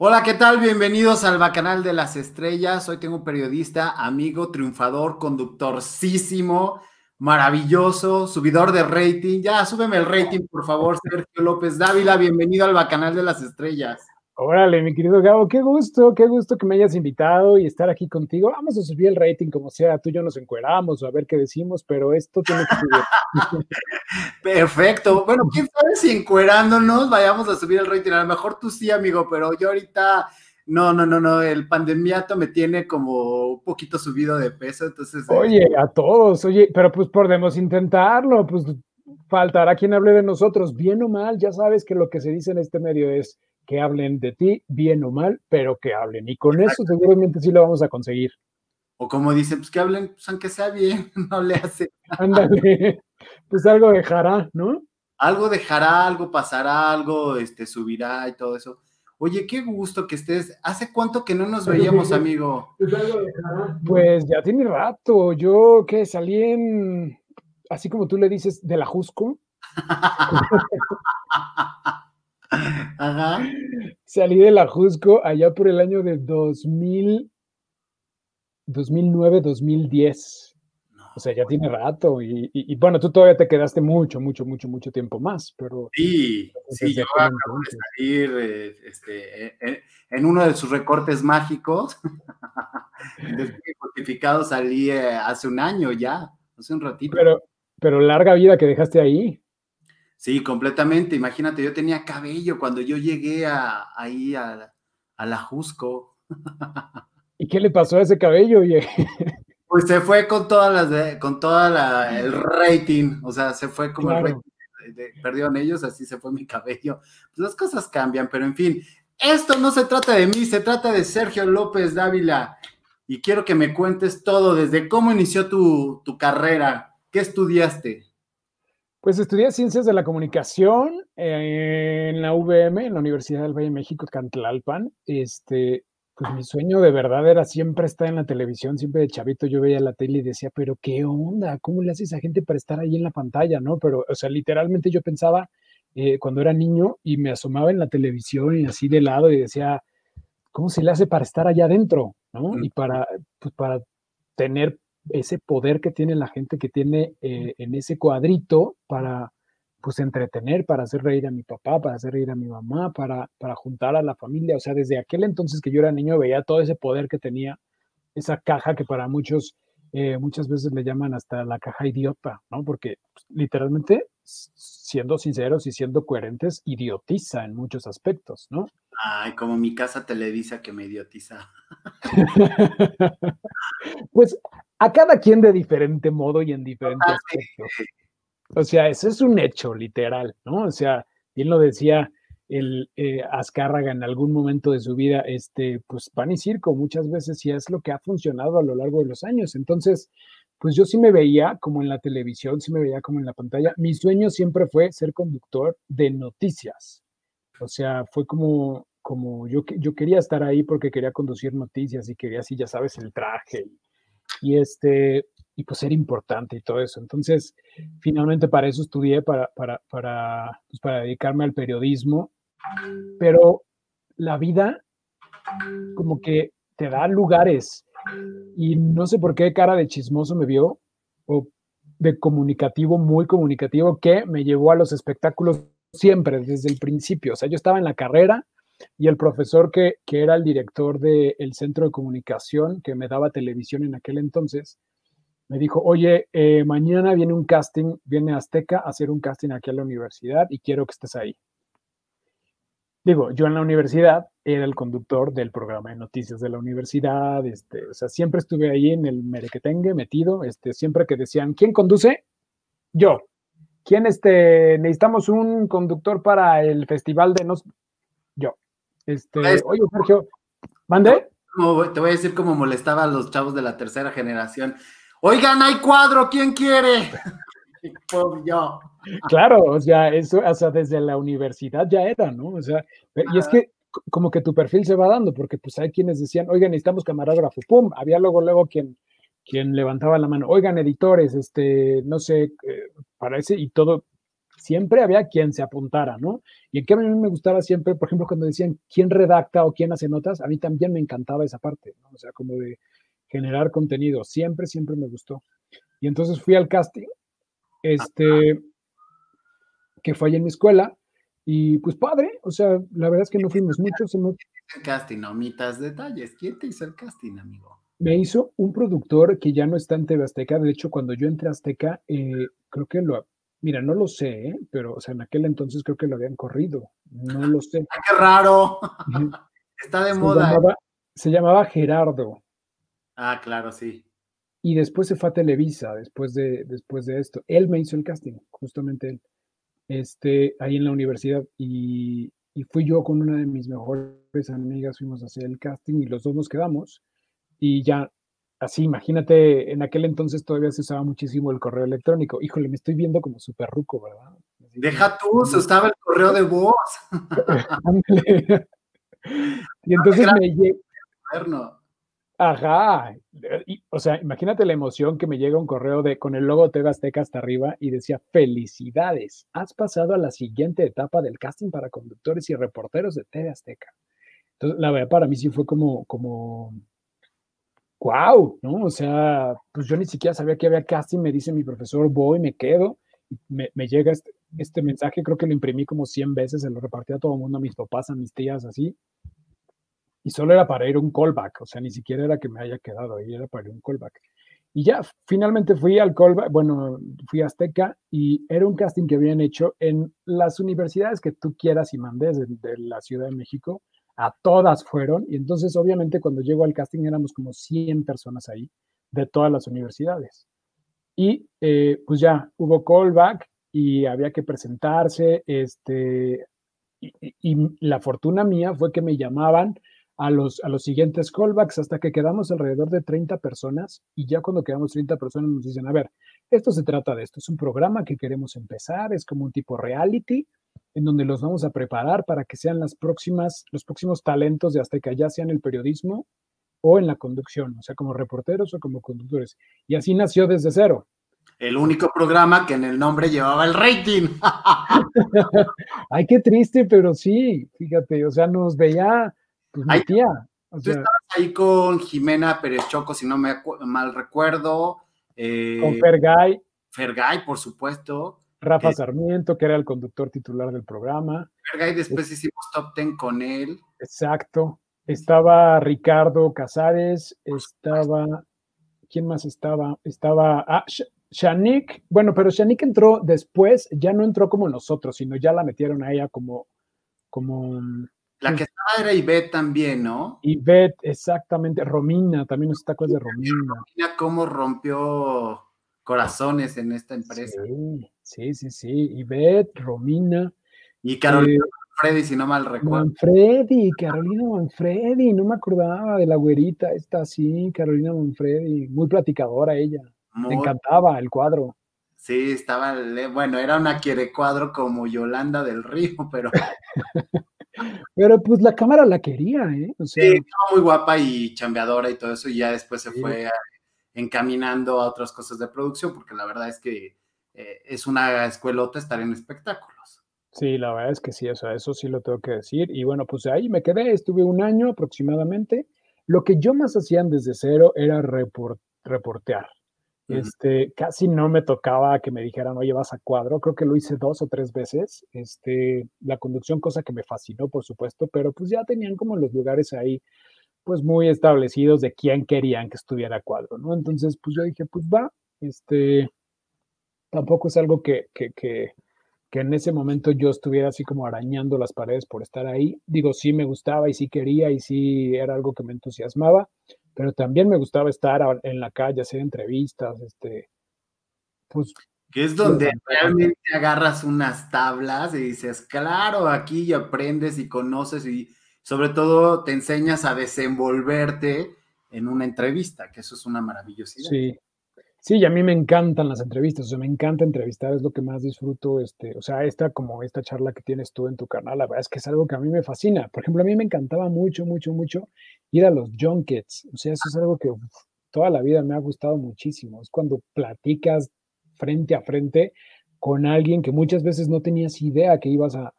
Hola, ¿qué tal? Bienvenidos al Bacanal de las Estrellas. Hoy tengo un periodista, amigo, triunfador, conductorcísimo, maravilloso, subidor de rating. Ya, súbeme el rating, por favor, Sergio López Dávila. Bienvenido al Bacanal de las Estrellas. Órale, mi querido Gabo, qué gusto, qué gusto que me hayas invitado y estar aquí contigo. Vamos a subir el rating como sea, tú y yo nos encueramos o a ver qué decimos, pero esto tiene que subir. Perfecto. Bueno, quién sabe si encuerándonos vayamos a subir el rating. A lo mejor tú sí, amigo, pero yo ahorita no, no, no, no. El pandemiato me tiene como un poquito subido de peso, entonces. Eh, oye, a todos, oye, pero pues podemos intentarlo, pues faltará quien hable de nosotros, bien o mal, ya sabes que lo que se dice en este medio es que hablen de ti, bien o mal, pero que hablen. Y con eso seguramente sí lo vamos a conseguir. O como dicen, pues que hablen, pues aunque sea bien, no le hace. Ándale, pues algo dejará, ¿no? Algo dejará, algo pasará, algo este, subirá y todo eso. Oye, qué gusto que estés. ¿Hace cuánto que no nos veíamos, amigo? Pues, pues ya tiene rato. Yo que salí en, así como tú le dices, de la Jusco. Ajá. Salí de la Jusco allá por el año de 2000, 2009, 2010. o sea, ya tiene rato. Y, bueno, tú todavía te quedaste mucho, mucho, mucho, mucho tiempo más, pero... Sí, sí, yo acabo de salir eh, este, eh, eh, en uno de sus recortes mágicos. Después de salí hace un año ya, hace un ratito. Pero, pero larga vida que dejaste ahí. Sí, completamente. Imagínate, yo tenía cabello cuando yo llegué a, ahí a, la Jusco. ¿Y qué le pasó a ese cabello? Pues se fue con todas las de, con toda el rating, o sea, se fue como el rating, perdieron ellos, así se fue mi cabello. Pues las cosas cambian, pero en fin, esto no se trata de mí, se trata de Sergio López Dávila. Y quiero que me cuentes todo, desde cómo inició tu, tu carrera, qué estudiaste. Pues estudié Ciencias de la Comunicación eh, en la UVM, en la Universidad del Valle de México, Cantlalpan. Este, pues mi sueño de verdad era siempre estar en la televisión, siempre de chavito yo veía la tele y decía, pero qué onda, ¿cómo le hace esa gente para estar ahí en la pantalla, no? Pero, o sea, literalmente yo pensaba eh, cuando era niño y me asomaba en la televisión y así de lado y decía, ¿cómo se le hace para estar allá adentro, no? Y para, pues, para tener ese poder que tiene la gente que tiene eh, en ese cuadrito para pues entretener, para hacer reír a mi papá, para hacer reír a mi mamá, para, para juntar a la familia. O sea, desde aquel entonces que yo era niño veía todo ese poder que tenía esa caja que para muchos eh, muchas veces le llaman hasta la caja idiota, ¿no? Porque pues, literalmente, siendo sinceros y siendo coherentes, idiotiza en muchos aspectos, ¿no? Ay, como mi casa televisa que me idiotiza. pues a cada quien de diferente modo y en diferentes aspectos. O sea, eso es un hecho literal, ¿no? O sea, bien lo decía el eh, Azcárraga en algún momento de su vida, este, pues pan y circo muchas veces y es lo que ha funcionado a lo largo de los años. Entonces, pues yo sí me veía como en la televisión, sí me veía como en la pantalla. Mi sueño siempre fue ser conductor de noticias. O sea, fue como, como yo, yo quería estar ahí porque quería conducir noticias y quería así, ya sabes, el traje y, este, y pues ser importante y todo eso. Entonces, finalmente para eso estudié, para, para, para, pues para dedicarme al periodismo pero la vida como que te da lugares y no sé por qué cara de chismoso me vio o de comunicativo, muy comunicativo, que me llevó a los espectáculos siempre, desde el principio. O sea, yo estaba en la carrera y el profesor que, que era el director del centro de comunicación que me daba televisión en aquel entonces, me dijo, oye, eh, mañana viene un casting, viene Azteca a hacer un casting aquí a la universidad y quiero que estés ahí. Digo, yo en la universidad era el conductor del programa de noticias de la universidad, este, o sea, siempre estuve ahí en el merequetengue metido, este, siempre que decían, ¿quién conduce? Yo. ¿Quién, este, necesitamos un conductor para el festival de nos... Yo. Este, oye, Sergio, ¿mande? Te voy a decir cómo molestaba a los chavos de la tercera generación. Oigan, hay cuadro, ¿quién quiere? Yo. Claro, o sea, eso, o sea, desde la universidad ya era, ¿no? O sea, y es que como que tu perfil se va dando, porque pues hay quienes decían, oigan, necesitamos camarógrafo, pum, había luego, luego quien, quien levantaba la mano, oigan, editores, este, no sé, eh, parece, y todo, siempre había quien se apuntara, ¿no? Y en que a mí me gustaba siempre, por ejemplo, cuando decían quién redacta o quién hace notas, a mí también me encantaba esa parte, ¿no? O sea, como de generar contenido, siempre, siempre me gustó. Y entonces fui al casting, este, que fue allá en mi escuela, y pues padre, o sea, la verdad es que no fuimos muchos. El casting, omitas detalles. ¿Quién te hizo el casting, amigo? Me hizo un productor que ya no está en TV Azteca. De hecho, cuando yo entré a Azteca, eh, creo que lo. Mira, no lo sé, ¿eh? pero o sea, en aquel entonces creo que lo habían corrido. No lo sé. ¡Ah, qué raro! está de moda. ¿eh? se llamaba Gerardo. Ah, claro, sí. Y después se fue a Televisa, después de, después de esto. Él me hizo el casting, justamente él, este, ahí en la universidad. Y, y fui yo con una de mis mejores amigas, fuimos a hacer el casting y los dos nos quedamos. Y ya, así, imagínate, en aquel entonces todavía se usaba muchísimo el correo electrónico. Híjole, me estoy viendo como súper ruco, ¿verdad? Deja tú, se usaba el correo de voz. y entonces me Ajá. o sea, imagínate la emoción que me llega un correo de con el logo TV Azteca hasta arriba y decía, felicidades, has pasado a la siguiente etapa del casting para conductores y reporteros de TV Azteca. Entonces, la verdad, para mí sí fue como, como, wow, ¿no? O sea, pues yo ni siquiera sabía que había casting, me dice mi profesor, voy, me quedo, me, me llega este, este, mensaje, creo que lo imprimí como 100 veces, se lo repartí a todo el mundo, a mis papás, a mis tías, así, y solo era para ir un callback, o sea, ni siquiera era que me haya quedado ahí, era para ir un callback. Y ya, finalmente fui al callback, bueno, fui a Azteca y era un casting que habían hecho en las universidades que tú quieras y mandes de, la Ciudad de México, a todas fueron, y entonces obviamente cuando llegó al casting éramos como 100 personas ahí, de todas las universidades. Y eh, pues ya hubo callback y había que presentarse, este, y la fortuna mía fue que me llamaban a los, a los siguientes callbacks hasta que quedamos alrededor de 30 personas y ya cuando quedamos 30 personas nos dicen, a ver, esto se trata de esto, es un programa que queremos empezar, es como un tipo reality en donde los vamos a preparar para que sean las próximas, los próximos talentos de Azteca, ya sea en el periodismo o en la conducción, o sea, como reporteros o como conductores. Y así nació desde cero. El único programa que en el nombre llevaba el rating. Ay, qué triste, pero sí, fíjate, o sea, nos veía pues mi tía. tú estabas ahí con Jimena Pérez Choco, si no me mal recuerdo. Eh, con Fergay. Fergay, por supuesto. Rafa Sarmiento, que era el conductor titular del programa. Fergay, después hicimos top ten con él. Exacto. Estaba Ricardo Casares, estaba. ¿Quién más estaba? Estaba. Ah, Shanik. Bueno, pero Shanik entró después, ya no entró como nosotros, sino ya la metieron a ella como. como la que estaba era Ivette también, ¿no? Ivette, exactamente. Romina, también nos está cosa de Romina. Romina, cómo rompió corazones en esta empresa. Sí, sí, sí, Ivette, Romina. Y Carolina eh, Manfredi, si no mal recuerdo. Manfredi, Carolina Manfredi, no me acordaba de la güerita, esta sí, Carolina Manfredi, muy platicadora ella. me encantaba el cuadro. Sí, estaba, bueno, era una quiere cuadro como Yolanda del Río, pero Pero pues la cámara la quería, ¿eh? sí, estaba muy guapa y chambeadora y todo eso, y ya después se fue encaminando a otras cosas de producción, porque la verdad es que eh, es una escuelota estar en espectáculos. Sí, la verdad es que sí, o sea, eso sí lo tengo que decir. Y bueno, pues ahí me quedé, estuve un año aproximadamente. Lo que yo más hacían desde cero era reportear. Este, casi no me tocaba que me dijeran, oye, vas a cuadro. Creo que lo hice dos o tres veces. Este, la conducción, cosa que me fascinó, por supuesto, pero pues ya tenían como los lugares ahí, pues muy establecidos de quién querían que estuviera a cuadro, ¿no? Entonces, pues yo dije, pues va, este, tampoco es algo que, que, que, que en ese momento yo estuviera así como arañando las paredes por estar ahí. Digo, sí me gustaba y sí quería y sí era algo que me entusiasmaba, pero también me gustaba estar en la calle, hacer entrevistas, este, pues... Que es donde realmente agarras unas tablas y dices, claro, aquí aprendes y conoces y sobre todo te enseñas a desenvolverte en una entrevista, que eso es una maravillosidad. Sí, Sí, y a mí me encantan las entrevistas, o sea, me encanta entrevistar, es lo que más disfruto, este, o sea, esta como esta charla que tienes tú en tu canal, la verdad es que es algo que a mí me fascina. Por ejemplo, a mí me encantaba mucho, mucho, mucho ir a los junkets, o sea, eso es algo que toda la vida me ha gustado muchísimo, es cuando platicas frente a frente con alguien que muchas veces no tenías idea que ibas a,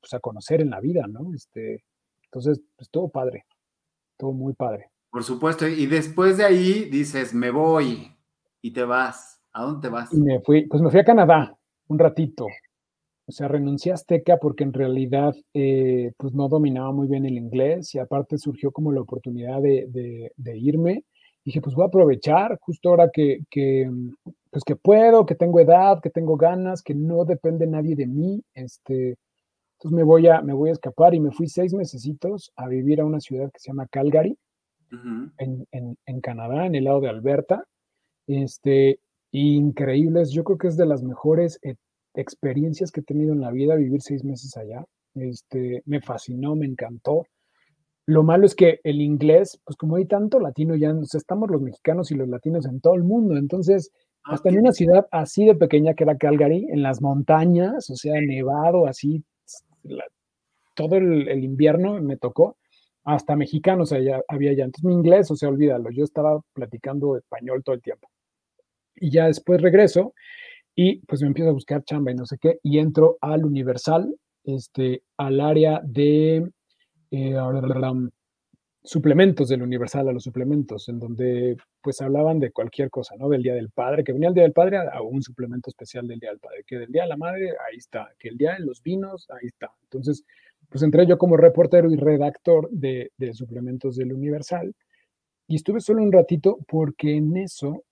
pues, a, conocer en la vida, ¿no? Este, entonces, pues todo padre, todo muy padre. Por supuesto, y después de ahí dices, me voy y te vas. ¿A dónde te vas? Y me fui, pues me fui a Canadá un ratito. O sea, renuncié a Azteca porque en realidad eh, pues no dominaba muy bien el inglés y aparte surgió como la oportunidad de, de, irme. Dije, pues voy a aprovechar justo ahora que, que, pues que puedo, que tengo edad, que tengo ganas, que no depende nadie de mí. Este, entonces me voy, a, me voy a escapar y me fui seis mesecitos a vivir a una ciudad que se llama Calgary, en, en, en, Canadá, en el lado de Alberta. Este, increíbles, yo creo que es de las mejores experiencias que he tenido en la vida vivir seis meses allá. Este, me fascinó, me encantó. Lo malo es que el inglés, pues como hay tanto latino ya, estamos los mexicanos y los latinos en todo el mundo, entonces hasta en una ciudad así de pequeña que era Calgary, en las montañas, o sea, nevado, así, todo el, invierno me tocó, hasta mexicanos había ya. Entonces mi inglés, o sea, olvídalo, yo estaba platicando español todo el tiempo. Y ya después regreso y pues me empiezo a buscar chamba y no sé qué, y entro al Universal, este, al área de... Eh, suplementos del Universal a los suplementos, en donde pues hablaban de cualquier cosa, ¿no? Del Día del Padre, que venía el Día del Padre a, un suplemento especial del Día del Padre, que del Día de la Madre, ahí está, que el Día de los Vinos, ahí está. Entonces, pues entré yo como reportero y redactor de, de suplementos del Universal y estuve solo un ratito porque en eso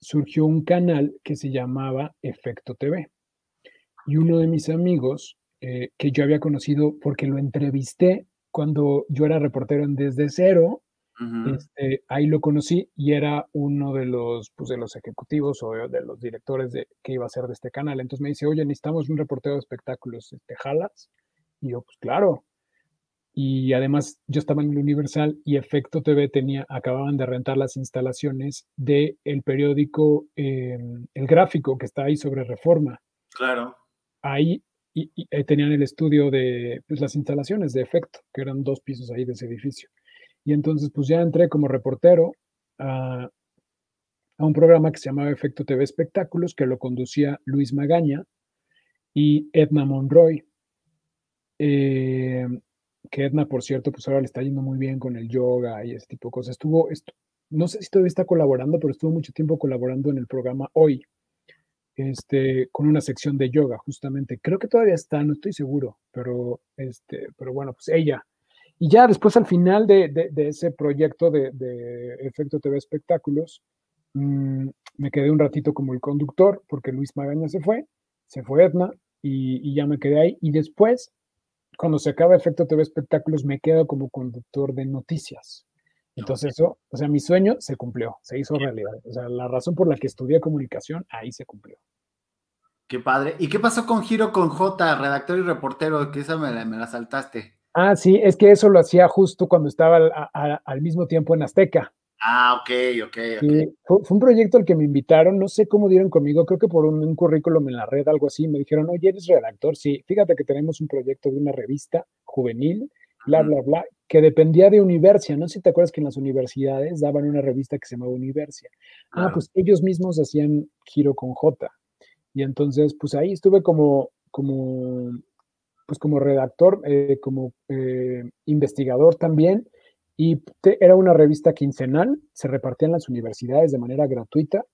surgió un canal que se llamaba Efecto TV. Y uno de mis amigos, eh, que yo había conocido porque lo entrevisté cuando yo era reportero en Desde Cero, este, ahí lo conocí y era uno de los, pues, de los ejecutivos o de los directores de, que iba a ser de este canal. Entonces me dice, oye, necesitamos un reportero de espectáculos, ¿te jalas? Y yo, pues claro. Y además yo estaba en el Universal y Efecto TV tenía, acababan de rentar las instalaciones del el periódico em, El Gráfico que está ahí sobre Reforma. Claro. Ahí y, eh, tenían el estudio de pues, las instalaciones de efecto, que eran dos pisos ahí de ese edificio. Y entonces pues ya entré como reportero a, un programa que se llamaba Efecto TV Espectáculos, que lo conducía Luis Magaña y Edna Monroy. Eh, que Edna, por cierto, pues ahora le está yendo muy bien con el yoga y ese tipo de cosas. Estuvo, no sé si todavía está colaborando, pero estuvo mucho tiempo colaborando en el programa Hoy, este, con una sección de yoga, justamente. Creo que todavía está, no estoy seguro, pero, este, pero bueno, pues ella. Y ya después al final de, ese proyecto de, Efecto TV Espectáculos, mm, me quedé un ratito como el conductor, porque Luis Magaña se fue, se fue Edna, y, ya me quedé ahí. Y después, cuando se acaba Efecto TV Espectáculos, me quedo como conductor de noticias. Entonces eso, o sea, mi sueño se cumplió, se hizo realidad. O sea, la razón por la que estudié comunicación, ahí se cumplió. Qué padre. ¿Y qué pasó con Giro con J, redactor y reportero? Que esa me la, saltaste. Ah, sí, es que eso lo hacía justo cuando estaba al, mismo tiempo en Azteca. Ah, ok, ok, fue, un proyecto al que me invitaron, no sé cómo dieron conmigo, creo que por un, un, currículum en la red, algo así, me dijeron, oye, eres redactor, sí, fíjate que tenemos un proyecto de una revista juvenil bla, bla, bla, que dependía de Universia. No sé si te acuerdas que en las universidades daban una revista que se llamaba Universia. Ah, pues ellos mismos hacían giro con J. Y entonces, pues ahí estuve como, como, pues como redactor, eh, como eh, investigador también. Y era una revista quincenal, se repartía en las universidades de manera gratuita.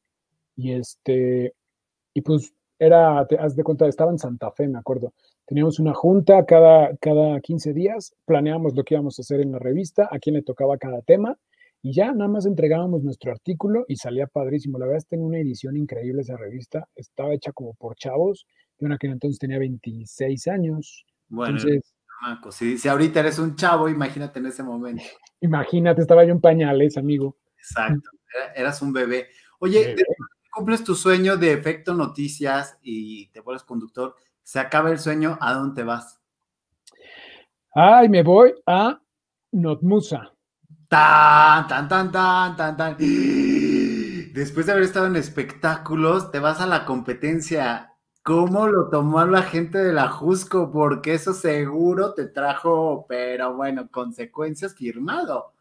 Y este, y pues era, te haz de cuenta, estaba en Santa Fe, me acuerdo. Teníamos una junta cada, cada 15 días, planeábamos lo que íbamos a hacer en la revista, a quién le tocaba cada tema, y ya nada más entregábamos nuestro artículo y salía padrísimo. La verdad es que tenía una edición increíble esa revista, estaba hecha como por chavos, yo en aquel entonces tenía 26 años. Bueno, entonces, si, si ahorita eres un chavo, imagínate en ese momento. Imagínate, estaba yo en pañales, amigo. Exacto, eras un bebé. Oye, cumples tu sueño de efecto noticias y te vuelves conductor, se acaba el sueño, ¿a dónde te vas? Ay, me voy a Notmusa. Tan, tan, tan, tan, tan, tan. Después de haber estado en espectáculos, te vas a la competencia. ¿Cómo lo tomó la gente de la Jusco? Porque eso seguro te trajo, pero bueno, consecuencias firmado.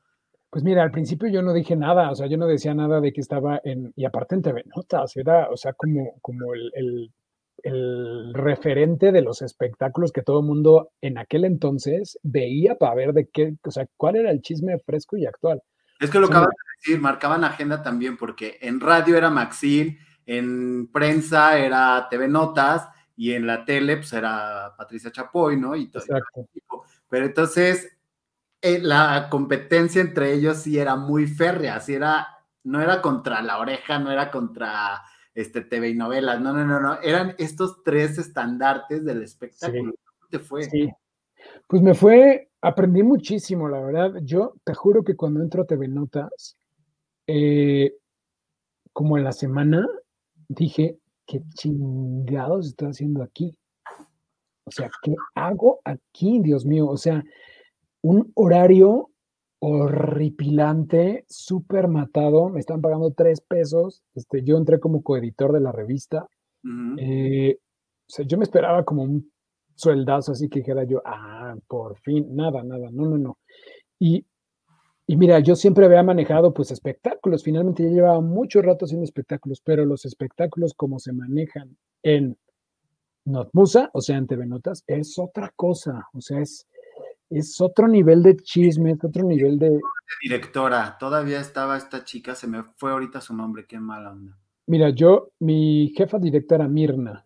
Pues mira, al principio yo no dije nada, o sea, yo no decía nada de que estaba en, y aparte en TV Notas, era, o sea, como, como el, el, el referente de los espectáculos que todo el mundo en aquel entonces veía para ver de qué, o sea, cuál era el chisme fresco y actual. Es que lo acabas de decir, marcaban agenda también, porque en radio era Maxine, en prensa era TV Notas, y en la tele pues era Patricia Chapoy, ¿no? Y todo Exacto. Pero entonces eh, la competencia entre ellos sí era muy férrea, sí era, no era contra la oreja, no era contra este TV y novelas, no, no, no, no, eran estos tres estandartes del espectáculo. ¿Cómo te fue? Sí. Pues me fue, aprendí muchísimo, la verdad. Yo te juro que cuando entro a TV Notas, eh, como en la semana, dije, ¿qué chingados estoy haciendo aquí? O sea, ¿qué hago aquí, Dios mío? O sea, un horario horripilante, súper matado, me están pagando tres pesos, este, yo entré como coeditor de la revista, eh, o sea, yo me esperaba como un sueldazo así que dijera yo, ah, por fin, nada, nada, no, no, no. Y, y mira, yo siempre había manejado pues espectáculos, finalmente ya llevaba mucho rato haciendo espectáculos, pero los espectáculos como se manejan en Notmusa, o sea, en TV Notas, es otra cosa, o sea, es es otro nivel de chisme, es otro nivel de... Directora, todavía estaba esta chica, se me fue ahorita su nombre, qué mala onda. Mira, yo, mi jefa directa era Mirna,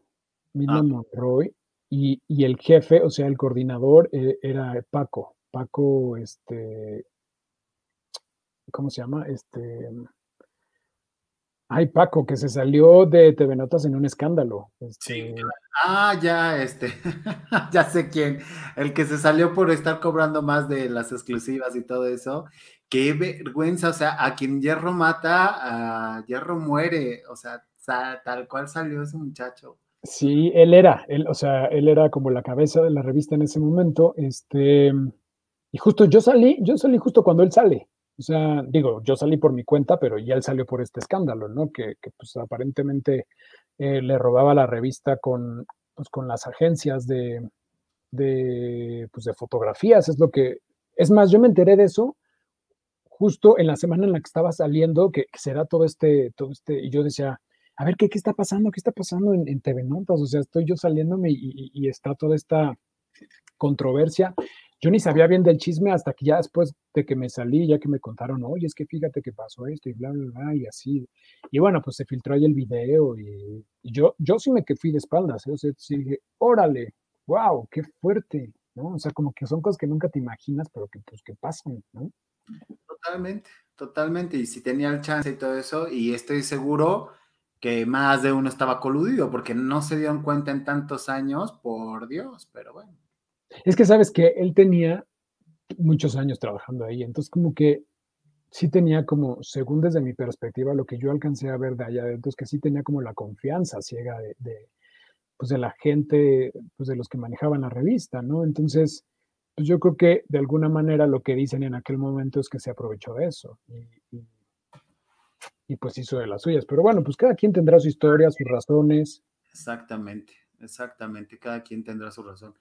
Mirna ah. Monroy, y, el jefe, o sea, el coordinador eh, era Paco, Paco, este, ¿cómo se llama? Este, Ay, Paco, que se salió de TV Notas en un escándalo. Sí. Este ah, ya, este, ya sé quién. El que se salió por estar cobrando más de las exclusivas y todo eso. Qué vergüenza, o sea, a quien hierro mata, a hierro muere. O sea, tal cual salió ese muchacho. Sí, él era, él, o sea, él era como la cabeza de la revista en ese momento. Este, y justo yo salí, yo salí justo cuando él sale. O sea, digo, yo salí por mi cuenta, pero ya él salió por este escándalo, ¿no? Que, pues aparentemente eh, le robaba la revista con, pues, con las agencias de, de, pues, de fotografías, es lo que, es más, yo me enteré de eso justo en la semana en la que estaba saliendo, que, será todo este, todo este, y yo decía, a ver, ¿qué, qué está pasando? ¿Qué está pasando en, en TV Notas? O sea, estoy yo saliéndome y, está toda esta controversia. Yo ni sabía bien del chisme hasta que ya después de que me salí, ya que me contaron, oye, es que fíjate que pasó esto y bla, bla, bla, y así. Y bueno, pues se filtró ahí el video y, yo, yo sí me que fui de espaldas, ¿eh? o sea, sí dije, órale, wow, qué fuerte, ¿no? O sea, como que son cosas que nunca te imaginas, pero que pues que pasan, ¿no? Totalmente, totalmente. Y si tenía el chance y todo eso, y estoy seguro que más de uno estaba coludido, porque no se dieron cuenta en tantos años, por Dios, pero bueno. Es que sabes que él tenía muchos años trabajando ahí, entonces como que sí tenía como, según desde mi perspectiva, lo que yo alcancé a ver de allá adentro, es que sí tenía como la confianza ciega de, pues de la gente, pues de los que manejaban la revista, ¿no? Entonces, pues yo creo que de alguna manera lo que dicen en aquel momento es que se aprovechó de eso y, y pues hizo de las suyas. Pero bueno, pues cada quien tendrá su historia, sus razones. Exactamente, exactamente, cada quien tendrá su razón.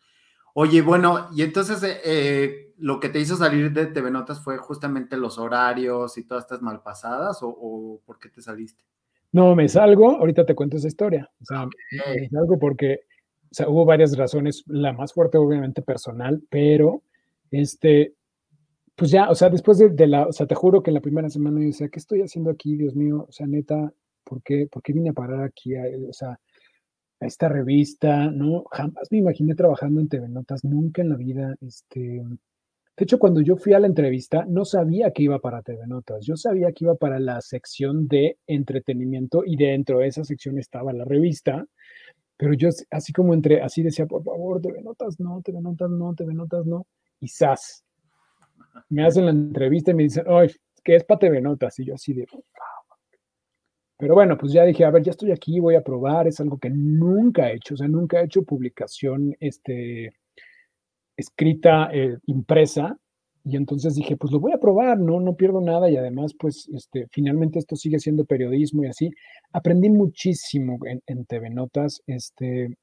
Oye, bueno, y entonces eh, eh, lo que te hizo salir de TV Notas fue justamente los horarios y todas estas malpasadas, o, o por qué te saliste? No, me salgo, ahorita te cuento esa historia. O sea, me salgo porque o sea, hubo varias razones, la más fuerte obviamente personal, pero este, pues ya, o sea, después de, la, o sea, te juro que en la primera semana yo decía, ¿qué estoy haciendo aquí, Dios mío? O sea, neta, ¿por qué, por qué vine a parar aquí? O sea, esta revista, ¿no? Jamás me imaginé trabajando en TV Notas, nunca en la vida. Este, de hecho, cuando yo fui a la entrevista, no sabía que iba para TV Notas, yo sabía que iba para la sección de entretenimiento y dentro de esa sección estaba la revista, pero yo así como entre, así decía, por favor, TV Notas, no, TV Notas, no, TV Notas, no, y ¡zas! Me hacen la entrevista y me dicen, ay, ¿qué es para TV Notas? Y yo así de, pero bueno, pues ya dije, a ver, ya estoy aquí, voy a probar, es algo que nunca he hecho, o sea, nunca he hecho publicación este, escrita, eh, impresa, y entonces dije, pues lo voy a probar, no, no pierdo nada y además, pues, este, finalmente esto sigue siendo periodismo y así. Aprendí muchísimo en, en TV Notas, este,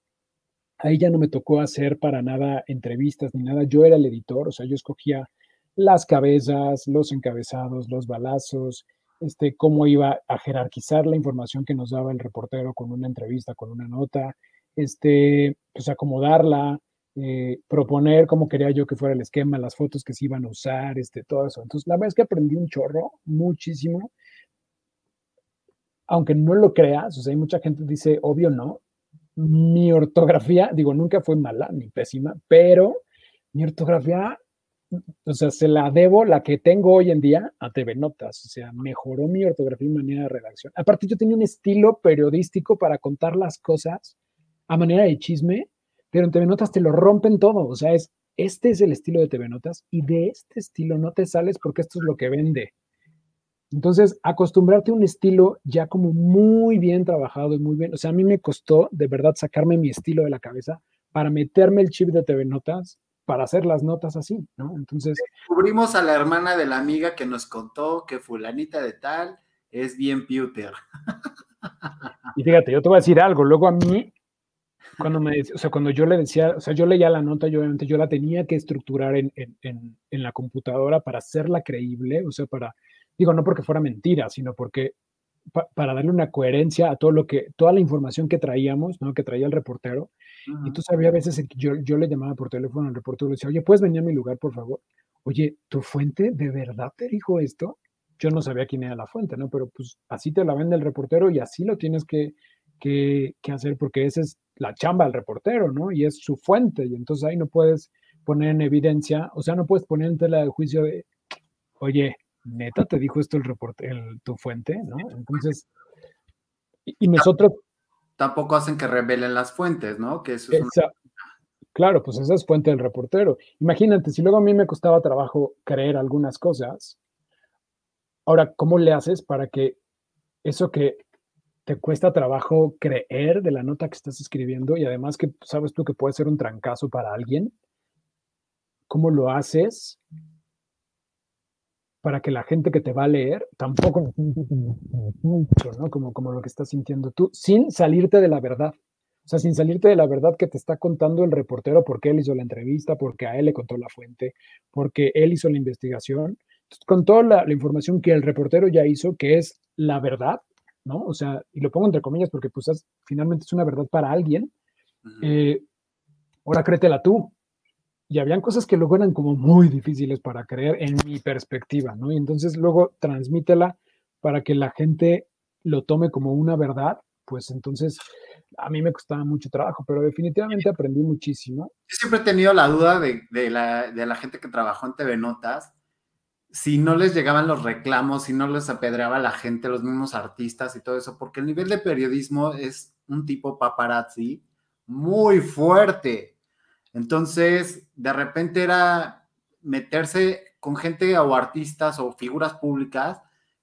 ahí ya no me tocó hacer para nada entrevistas ni nada, yo era el editor, o sea, yo escogía las cabezas, los encabezados, los balazos, este, cómo iba a jerarquizar la información que nos daba el reportero con una entrevista, con una nota, este, pues acomodarla, eh, proponer cómo quería yo que fuera el esquema, las fotos que se iban a usar, este, todo eso. Entonces, la verdad es que aprendí un chorro, muchísimo. Aunque no lo creas, o sea, hay mucha gente que dice, obvio no. Mi ortografía, digo, nunca fue mala ni pésima, pero mi ortografía o sea, se la debo, la que tengo hoy en día, a TV Notas. O sea, mejoró mi ortografía y manera de redacción. Aparte, yo tenía un estilo periodístico para contar las cosas a manera de chisme, pero en TV Notas te lo rompen todo. O sea, es, este es el estilo de TV Notas y de este estilo no te sales porque esto es lo que vende. Entonces, acostumbrarte a un estilo ya como muy bien trabajado y muy bien. O sea, a mí me costó de verdad sacarme mi estilo de la cabeza para meterme el chip de TV Notas para hacer las notas así, ¿no? Entonces. Descubrimos a la hermana de la amiga que nos contó que fulanita de tal es bien pewter. Y fíjate, yo te voy a decir algo, luego a mí, cuando me, o sea, cuando yo le decía, o sea, yo leía la nota, yo obviamente yo la tenía que estructurar en, en, en la computadora para hacerla creíble, o sea, para, digo, no porque fuera mentira, sino porque para darle una coherencia a todo lo que, toda la información que traíamos, ¿no? Que traía el reportero, y Entonces había veces que yo, yo le llamaba por teléfono al reportero y le decía, oye, ¿puedes venir a mi lugar, por favor? Oye, ¿tu fuente de verdad te dijo esto? Yo no sabía quién era la fuente, ¿no? Pero pues así te la vende el reportero y así lo tienes que, que, que hacer porque esa es la chamba del reportero, ¿no? Y es su fuente y entonces ahí no puedes poner en evidencia, o sea, no puedes poner en tela de juicio de, oye, neta te dijo esto el reportero, tu fuente, ¿no? Entonces, y nosotros tampoco hacen que revelen las fuentes, ¿no? Que eso Claro, pues esa es fuente del reportero. Imagínate, si luego a mí me costaba trabajo creer algunas cosas, ahora, ¿cómo le haces para que eso que te cuesta trabajo creer de la nota que estás escribiendo y además que sabes tú que puede ser un trancazo para alguien, ¿cómo lo haces para que la gente que te va a leer tampoco ¿no? Como, como lo que estás sintiendo tú, sin salirte de la verdad. O sea, sin salirte de la verdad que te está contando el reportero porque él hizo la entrevista, porque a él le contó la fuente, porque él hizo la investigación. con toda la, información que el reportero ya hizo, que es la verdad, ¿no? O sea, y lo pongo entre comillas porque pues finalmente es una verdad para alguien. Eh, ahora créetela tú, y habían cosas que luego eran como muy difíciles para creer en mi perspectiva, ¿no? Y entonces luego transmítela para que la gente lo tome como una verdad, pues entonces a mí me costaba mucho trabajo, pero definitivamente aprendí muchísimo. Yo siempre he tenido la duda de, la, de la gente que trabajó en TV Notas, si no les llegaban los reclamos, si no les apedreaba la gente, los mismos artistas y todo eso, porque el nivel de periodismo es un tipo paparazzi muy fuerte. Entonces, de repente era meterse con gente o artistas o figuras públicas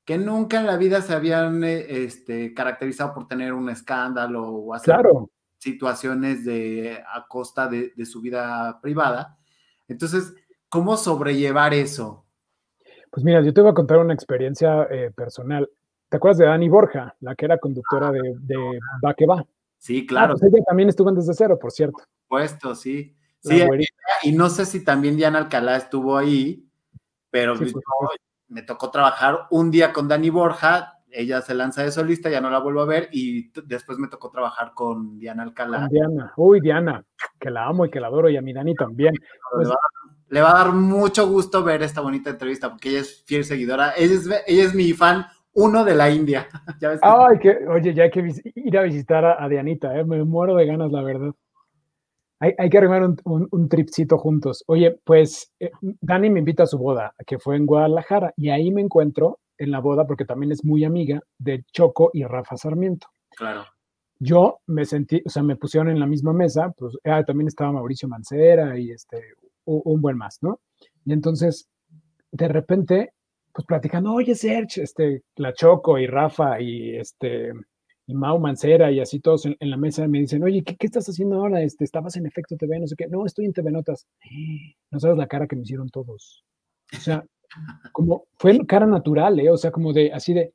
que nunca en la vida se habían eh, este, caracterizado por tener un escándalo o hacer situaciones de, a costa de, su vida privada. Entonces, ¿cómo sobrellevar eso? Pues mira, yo te voy a contar una experiencia eh, personal. ¿Te acuerdas de Dani Borja, la que era conductora de, de Va que Va? Sí, claro. Ah, pues ella también estuvo en Desde Cero, por cierto. Puesto, sí. Sí, y no sé si también Diana Alcalá estuvo ahí, pero me tocó trabajar un día con Dani Borja, ella se lanza de solista, ya no la vuelvo a ver, y después me tocó trabajar con Diana Alcalá. Diana, uy, Diana, que la amo y que la adoro, y a mi Dani también. Pues le, va, a dar mucho gusto ver esta bonita entrevista, porque ella es fiel seguidora, ella es, ella es mi fan uno de la India. Ay, que, oye, ya hay que ir a visitar a, Dianita, ¿eh? me muero de ganas, la verdad. Hay, que armar un, tripcito juntos. Oye, pues eh, Dani me invita a su boda, que fue en Guadalajara, y ahí me encuentro en la boda, porque también es muy amiga de Choco y Rafa Sarmiento. Claro. Yo me sentí, o sea, me pusieron en la misma mesa, pues ah, también estaba Mauricio Mancera y este, un, buen más, ¿no? Y entonces, de repente, pues platicando, oye, Serge, este, la Choco y Rafa y este, y Mau Mancera y así todos en, la mesa me dicen, oye, ¿qué, estás haciendo ahora? Este, ¿Estabas en Efecto TV? No sé qué. No, estoy en TV Notas. No sabes la cara que me hicieron todos. O sea, como fue cara natural, ¿eh? O sea, como de, así de...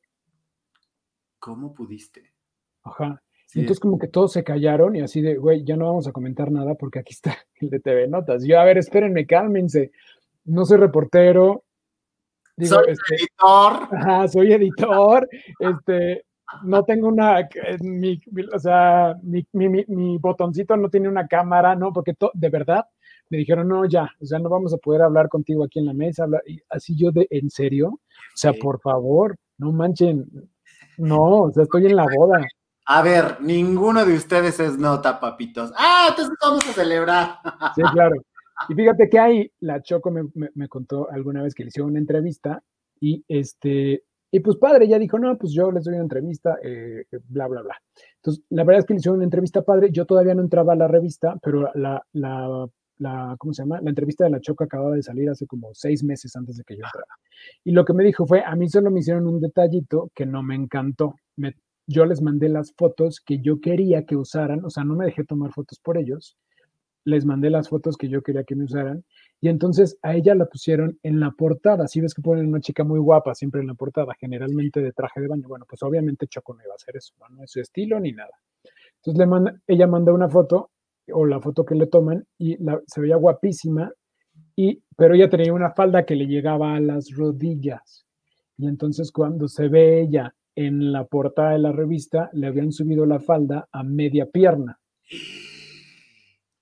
¿Cómo pudiste? Ajá. entonces como que todos se callaron y así de, güey, ya no vamos a comentar nada porque aquí está el de TV Notas. Yo, a ver, espérenme, cálmense. no soy reportero. soy este, editor. Ajá, soy editor. Este, no tengo una, mi, o sea, mi, mi, botoncito no tiene una cámara, ¿no? Porque de verdad me dijeron, no, ya, o sea, no vamos a poder hablar contigo aquí en la mesa. Y así yo de, ¿en serio? O sea, por favor, no manchen. No, o sea, estoy en la boda. A ver, ninguno de ustedes es nota, papitos. Ah, entonces vamos a celebrar. Sí, claro. Y fíjate que ahí la Choco me, me, contó alguna vez que le hicieron una entrevista y este, y pues padre, ya dijo, no, pues yo les doy una entrevista, eh, bla, bla, bla. Entonces, la verdad es que le hicieron una entrevista padre, yo todavía no entraba a la revista, pero la, la, la, ¿cómo se llama? La entrevista de la Choco acababa de salir hace como seis meses antes de que yo entrara. Y lo que me dijo fue, a mí solo me hicieron un detallito que no me encantó. Me, yo les mandé las fotos que yo quería que usaran, o sea, no me dejé tomar fotos por ellos, les mandé las fotos que yo quería que me usaran y entonces a ella la pusieron en la portada. Si ves que ponen una chica muy guapa siempre en la portada, generalmente de traje de baño. Bueno, pues obviamente Choco no iba a hacer eso, no, es su estilo ni nada. Entonces le manda, ella manda una foto o la foto que le toman y se veía guapísima, y, pero ella tenía una falda que le llegaba a las rodillas. Y entonces cuando se ve ella en la portada de la revista le habían subido la falda a media pierna.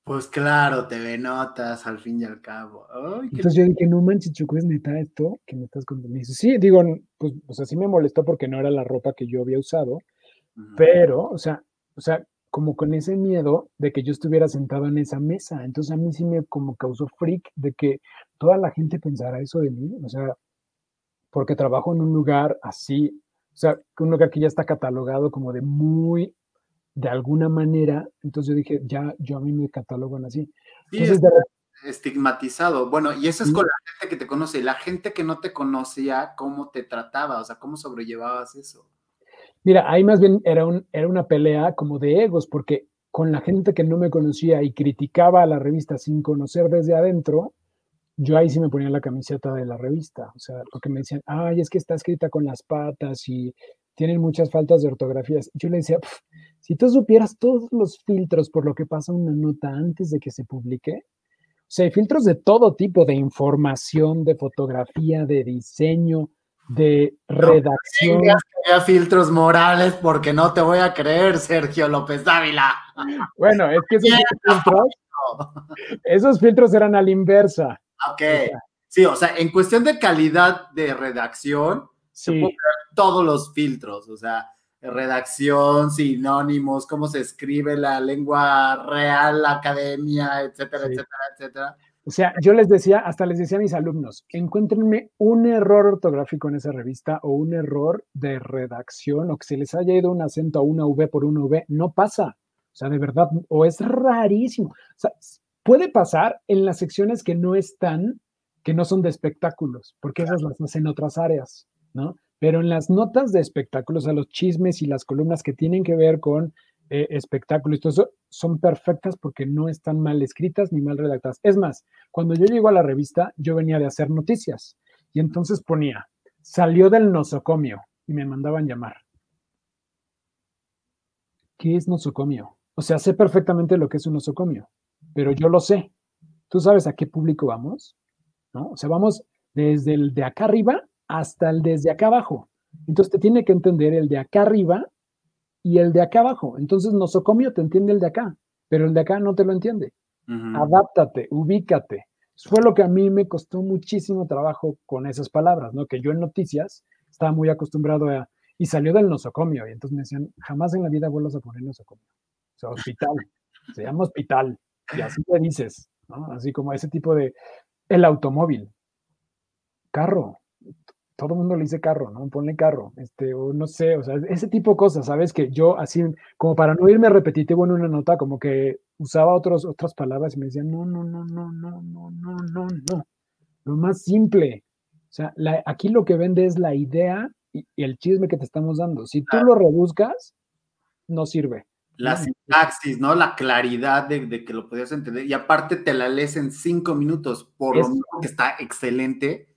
Pues claro, te ve notas al fin y al cabo. Entonces yo dije, no manches, Choco, ¿es neta esto que me estás contando? Y sí, digo, pues, o sea, sí me molestó porque no era la ropa que yo había usado, pero, o sea, o sea, como con ese miedo de que yo estuviera sentado en esa mesa. Entonces a mí sí me como causó freak de que toda la gente pensara eso de mí, o sea, porque trabajo en un lugar así, o sea, un lugar que ya está catalogado como de muy, de alguna manera, entonces yo dije, ya, yo a mí me catalogan así. Entonces, estigmatizado. Bueno, y eso es con la gente que te conoce, la gente que no te conocía, ¿cómo te trataba? O sea, ¿cómo sobrellevabas eso? Mira, ahí más bien era, un, era una pelea como de egos, porque con la gente que no me conocía y criticaba a la revista sin conocer desde adentro, yo ahí sí me ponía la camiseta de la revista, o sea, porque me decían, ay, es que está escrita con las patas y tienen muchas faltas de ortografías. Yo le decía, si tú supieras todos los filtros por lo que pasa una nota antes de que se publique, o sea, hay filtros de todo tipo, de información, de fotografía, de diseño, de redacción. No filtros morales porque no te voy a creer, Sergio López Dávila. Bueno, es que esos filtros, esos filtros eran a la inversa. Ok. sí, o sea, en cuestión de calidad de redacción, se pueden ver todos los filtros, o sea, redacción, sinónimos, cómo se escribe la lengua real, la academia, etcétera, etcétera, etcétera. O sea, yo les decía, hasta les decía a mis alumnos, encuéntrenme un error ortográfico en esa revista o un error de redacción o que se les haya ido un acento a una V por una V, no pasa. O sea, de verdad, o es rarísimo. O sea, Puede pasar en las secciones que no están, que no son de espectáculos, porque esas las hacen otras áreas, Pero en las notas de espectáculos, a los chismes y las columnas que tienen que ver con eh, espectáculos, todo son perfectas porque no están mal escritas ni mal redactadas. Es más, cuando yo llego a la revista, yo venía de hacer noticias y entonces ponía, salió del nosocomio y me mandaban llamar. ¿Qué es nosocomio? O sea, sé perfectamente lo que es un nosocomio pero yo lo sé. ¿Tú sabes a qué público vamos? ¿No? O sea, vamos desde el de acá arriba hasta el desde acá abajo. Entonces te tiene que entender el de acá arriba y el de acá abajo. Entonces nosocomio te entiende el de acá, pero el de acá no te lo entiende. Adáptate, ubícate. Fue lo que a mí me costó muchísimo trabajo con esas palabras, ¿no? Que yo en noticias estaba muy acostumbrado a... Y salió del nosocomio. Y entonces me decían, jamás en la vida vuelvas a poner nosocomio. O sea, hospital. Se llama hospital. Y así te dices, ¿no? Así como ese tipo de, el automóvil, carro, todo el mundo le dice carro, ¿no? Ponle carro, este, o no sé, o sea, ese tipo de cosas, ¿sabes? Que yo así, como para no irme repetitivo en una nota, como que usaba otros, otras palabras y me decían, no, no, no, no, no, no, no, no, no. Lo más simple. O sea, aquí lo que vende es la idea y, el chisme que te estamos dando. Si tú lo rebuscas, no sirve la sintaxis, ¿no? La claridad de, que lo podías entender. Y aparte te la lees en cinco minutos, por lo menos que está excelente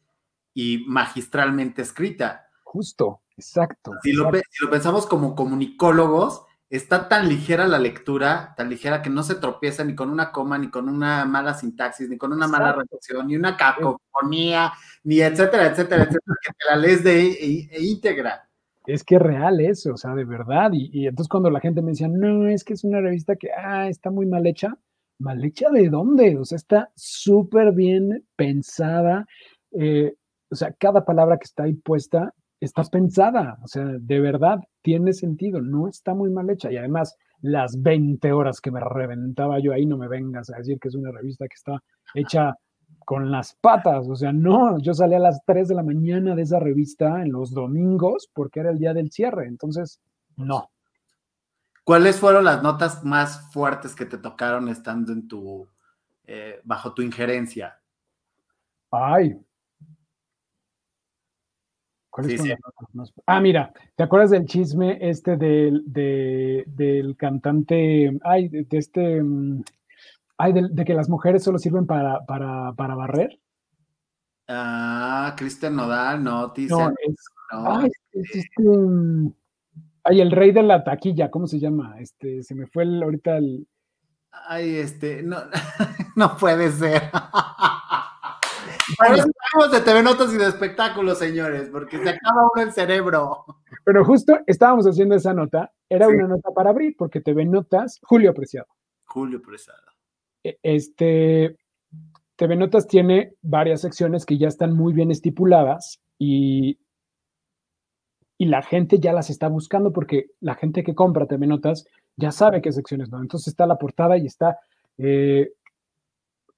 y magistralmente escrita. Justo, exacto. Si, Lo, pensamos como comunicólogos, está tan ligera la lectura, tan ligera que no se tropieza ni con una coma, ni con una mala sintaxis, ni con una mala redacción, ni una cacofonía, ni etcétera, etcétera, etcétera, que te la lees de e, e íntegra. Es que es real eso, o sea, de verdad. Y, entonces cuando la gente me decía, no, es que es una revista que, ah, está muy mal hecha. ¿Mal hecha de dónde? O sea, está súper bien pensada. Eh, o sea, cada palabra que está ahí puesta está pensada, o sea, de verdad tiene sentido, no está muy mal hecha. Y además, las 20 horas que me reventaba yo ahí, no me vengas a decir que es una revista que está hecha con las patas, o sea, no, yo salía a las 3 de la mañana de esa revista en los domingos porque era el día del cierre, entonces, no. ¿Cuáles fueron las notas más fuertes que te tocaron estando en tu, eh, bajo tu injerencia? Ay, Ah, mira, ¿te acuerdas del chisme este del, del cantante, ay, de, este, mm, ay, de, que las mujeres solo sirven para, para, barrer? Ah, Cristian Nodal, no, no, es, ay, este, mm, ay, el rey de la taquilla, ¿cómo se llama? Este, se me fue el, ahorita el... Ay, este, no, no puede ser. Por de TV Notas y de espectáculos, señores, porque se acaba uno el cerebro. Pero justo estábamos haciendo esa nota, era una nota para abrir, porque TV Notas, Julio Preciado. Julio Preciado. E, este, TV Notas tiene varias secciones que ya están muy bien estipuladas y, y la gente ya las está buscando porque la gente que compra TV Notas ya sabe qué secciones no. Entonces está la portada y está eh,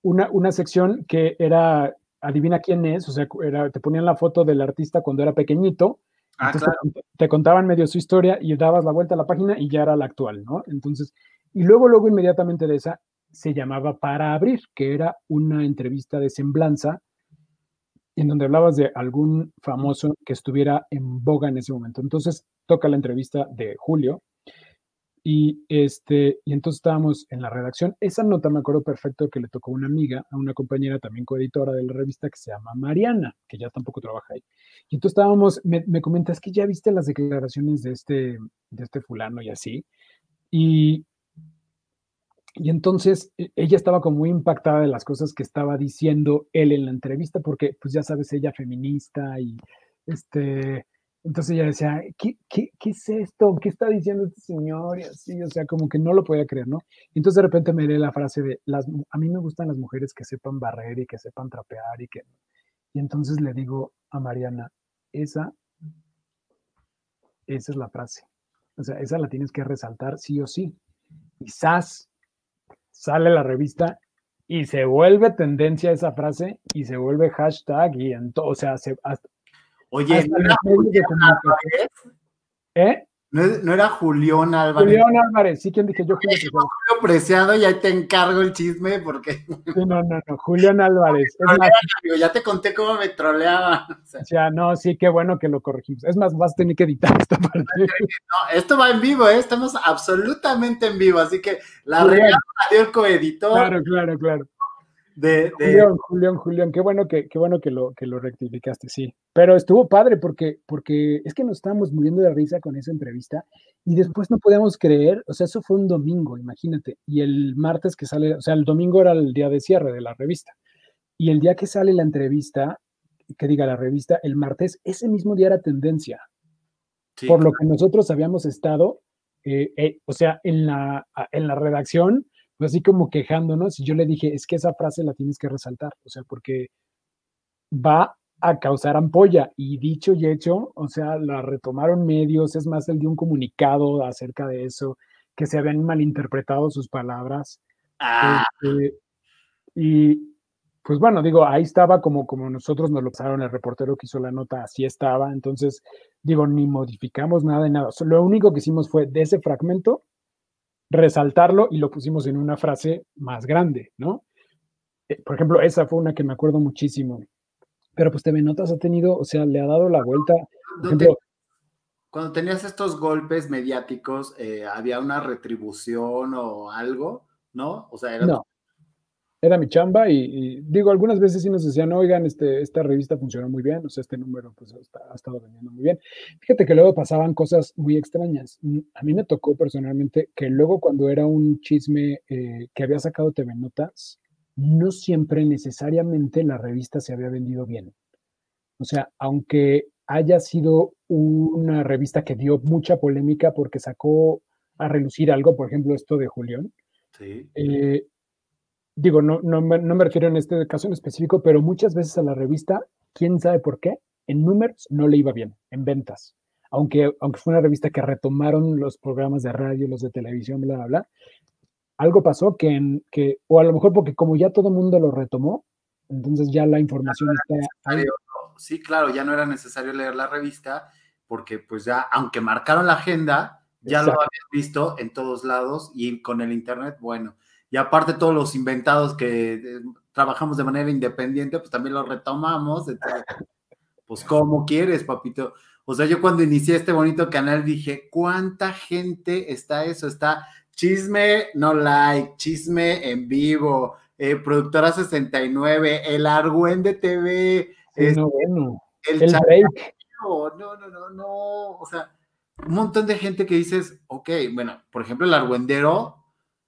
una, una sección que era adivina quién es, o sea, te ponían la foto del artista cuando era pequeñito, ah, te, contaban medio su historia y dabas la vuelta a la página y ya era la actual, ¿no? Entonces, y luego, luego inmediatamente de esa se llamaba Para Abrir, que era una entrevista de semblanza en donde hablabas de algún famoso que estuviera en boga en ese momento. Entonces, toca la entrevista de Julio, y, este, y entonces estábamos en la redacción. Esa nota me acuerdo perfecto que le tocó una amiga, a una compañera también coeditora de la revista que se llama Mariana, que ya tampoco trabaja ahí. Y entonces estábamos, me, me comentas que ya viste las declaraciones de este, de este fulano y así. Y, y entonces e, ella estaba como muy impactada de las cosas que estaba diciendo él en la entrevista, porque pues ya sabes, ella feminista y este entonces ella decía, ¿qué, qué, qué es esto? ¿Qué está diciendo este señor? Y así, o sea, como que no lo podía creer, ¿no? Y entonces de repente me lee la frase de, las, a mí me gustan las mujeres que sepan barrer y que sepan trapear y que... Y entonces le digo a Mariana, esa, esa es la frase. O sea, esa la tienes que resaltar sí o sí. Quizás sale la revista y se vuelve tendencia esa frase y se vuelve hashtag y en todo, o sea, se, Oye, ¿no era Julián Álvarez? ¿Eh? ¿No, era Julián Álvarez? Julián Álvarez, sí, ¿quién dije yo? Julio Preciado. Julio Preciado y ahí te encargo el chisme porque... no, no, no, Julián Álvarez. ya te conté cómo me troleaban. O sea, no, sí, qué bueno que lo corregimos. Es más, vas a tener que editar esta parte. No, esto va en vivo, ¿eh? estamos absolutamente en vivo, así que la regla dio el coeditor. Claro, claro, claro. De, Julián, Julián, Julián, qué bueno que, qué bueno que lo, que lo rectificaste, sí. Pero estuvo padre porque, porque es que nos estábamos muriendo de risa con esa entrevista y después no podíamos creer, o sea, eso fue un domingo, imagínate, y el martes que sale, o sea, el domingo era el día de cierre de la revista, y el día que sale la entrevista, que diga la revista, el martes, ese mismo día era tendencia, por lo que nosotros habíamos estado, eh, eh, o sea, en la, en la redacción, pues así como quejándonos, y yo le dije, es que esa frase la tienes que resaltar, o sea, porque va a causar ampolla. Y dicho y hecho, o sea, la retomaron medios, es más, él dio un comunicado acerca de eso, que se habían malinterpretado sus palabras. Ah. Este, y pues bueno, digo, ahí estaba como, como nosotros nos lo pasaron, el reportero que hizo la nota, así estaba. Entonces, digo, ni modificamos nada de nada. Lo único que hicimos fue de ese fragmento resaltarlo y lo pusimos en una frase más grande, ¿no? Eh, por ejemplo, esa fue una que me acuerdo muchísimo. Pero pues TV Notas ha tenido, o sea, le ha dado la vuelta. cuando tenías estos golpes mediáticos, eh, ¿había una retribución o algo? ¿No? O sea, era... No. Era mi chamba y, digo, algunas veces sí nos decían, oigan, este, esta revista funcionó muy bien, o sea, este número pues ha estado vendiendo muy bien. Fíjate que luego pasaban cosas muy extrañas. Mm, a mí me tocó personalmente que luego cuando era un chisme eh, que había sacado TV Notas, no siempre necesariamente la revista se había vendido bien. O sea, aunque haya sido una revista que dio mucha polémica porque sacó a relucir algo, por ejemplo, esto de Julián. Sí. Eh, digo, no, no, no, me refiero en este caso en específico, pero muchas veces a la revista, quién sabe por qué, en números no le iba bien, en ventas. Aunque, aunque fue una revista que retomaron los programas de radio, los de televisión, bla, bla, bla, algo pasó que, en, que o a lo mejor porque como ya todo el mundo lo retomó, entonces ya la información está... Sí, claro, ya no era necesario leer la revista porque pues ya, aunque marcaron la agenda, ya lo habían visto en todos lados y con el Internet, bueno. Y aparte todos los inventados que eh, trabajamos de manera independiente, pues también los retomamos. pues como quieres, papito. O sea, yo cuando inicié este bonito canal dije, ¿cuánta gente está eso? Está chisme no like, chisme en vivo, eh, productora 69, el Argüende TV, es, no, bueno. el, el No, no, no, no, o sea, un montón de gente que dices, ok, bueno, por ejemplo, el Argüendero,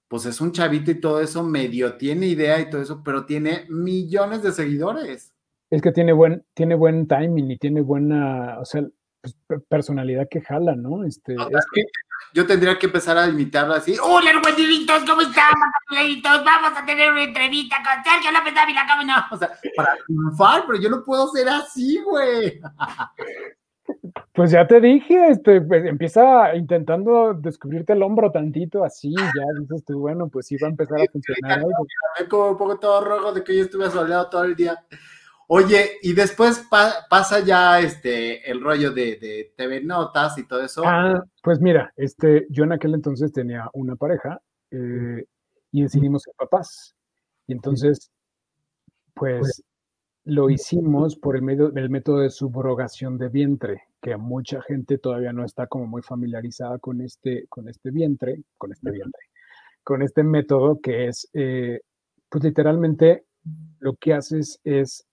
pues es un chavito y todo eso, medio tiene idea y todo eso, pero tiene millones de seguidores. Es que tiene buen, tiene buen timing y tiene buena, o sea, pues, personalidad que jala, ¿no? Este, es que, yo tendría que empezar a imitarlo así. ¡Hola, hermanitos! ¿Cómo están, Vamos a tener una entrevista con Sergio López Dávila, ¿cómo no? O sea, para triunfar, pero yo no puedo ser así, güey. Pues ya te dije, este, pues, empieza intentando descubrirte el hombro tantito así, ya dices tú, bueno, pues sí va a empezar a funcionar algo. Como un poco todo rojo de que yo estuve soleado todo el día. Oye, y después pasa ya este el rollo de, TV Notas y todo eso. Ah, pues mira, este, yo en aquel entonces tenía una pareja eh, y decidimos ser papás. Y entonces, pues, pues lo hicimos por el, medio, el método de subrogación de vientre, que mucha gente todavía no está como muy familiarizada con este, con este vientre, con este vientre, con este método que es, eh, pues literalmente lo que haces es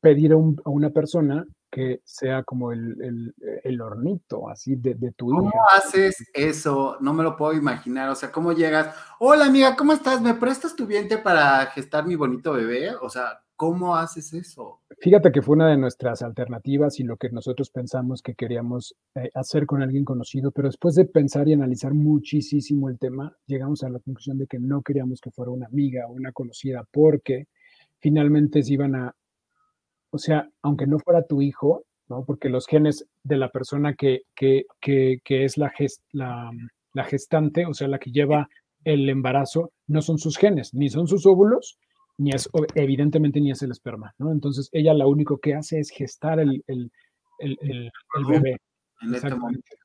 pedir a, una persona que sea como el, el, hornito, así de, de tu ¿Cómo haces eso? No me lo puedo imaginar. O sea, ¿cómo llegas? Hola amiga, ¿cómo estás? ¿Me prestas tu vientre para gestar mi bonito bebé? O sea, ¿cómo haces eso? Fíjate que fue una de nuestras alternativas y lo que nosotros pensamos que queríamos eh, hacer con alguien conocido, pero después de pensar y analizar muchísimo el tema, llegamos a la conclusión de que no queríamos que fuera una amiga o una conocida porque finalmente se iban a o sea, aunque no fuera tu hijo, ¿no? Porque los genes de la persona que, que, que, que es la, la, gestante, o sea, la que lleva el embarazo, no son sus genes, ni son sus óvulos, ni es, evidentemente, ni es el esperma, ¿no? Entonces, ella lo único que hace es gestar el, el, el, el, bebé. Exactamente.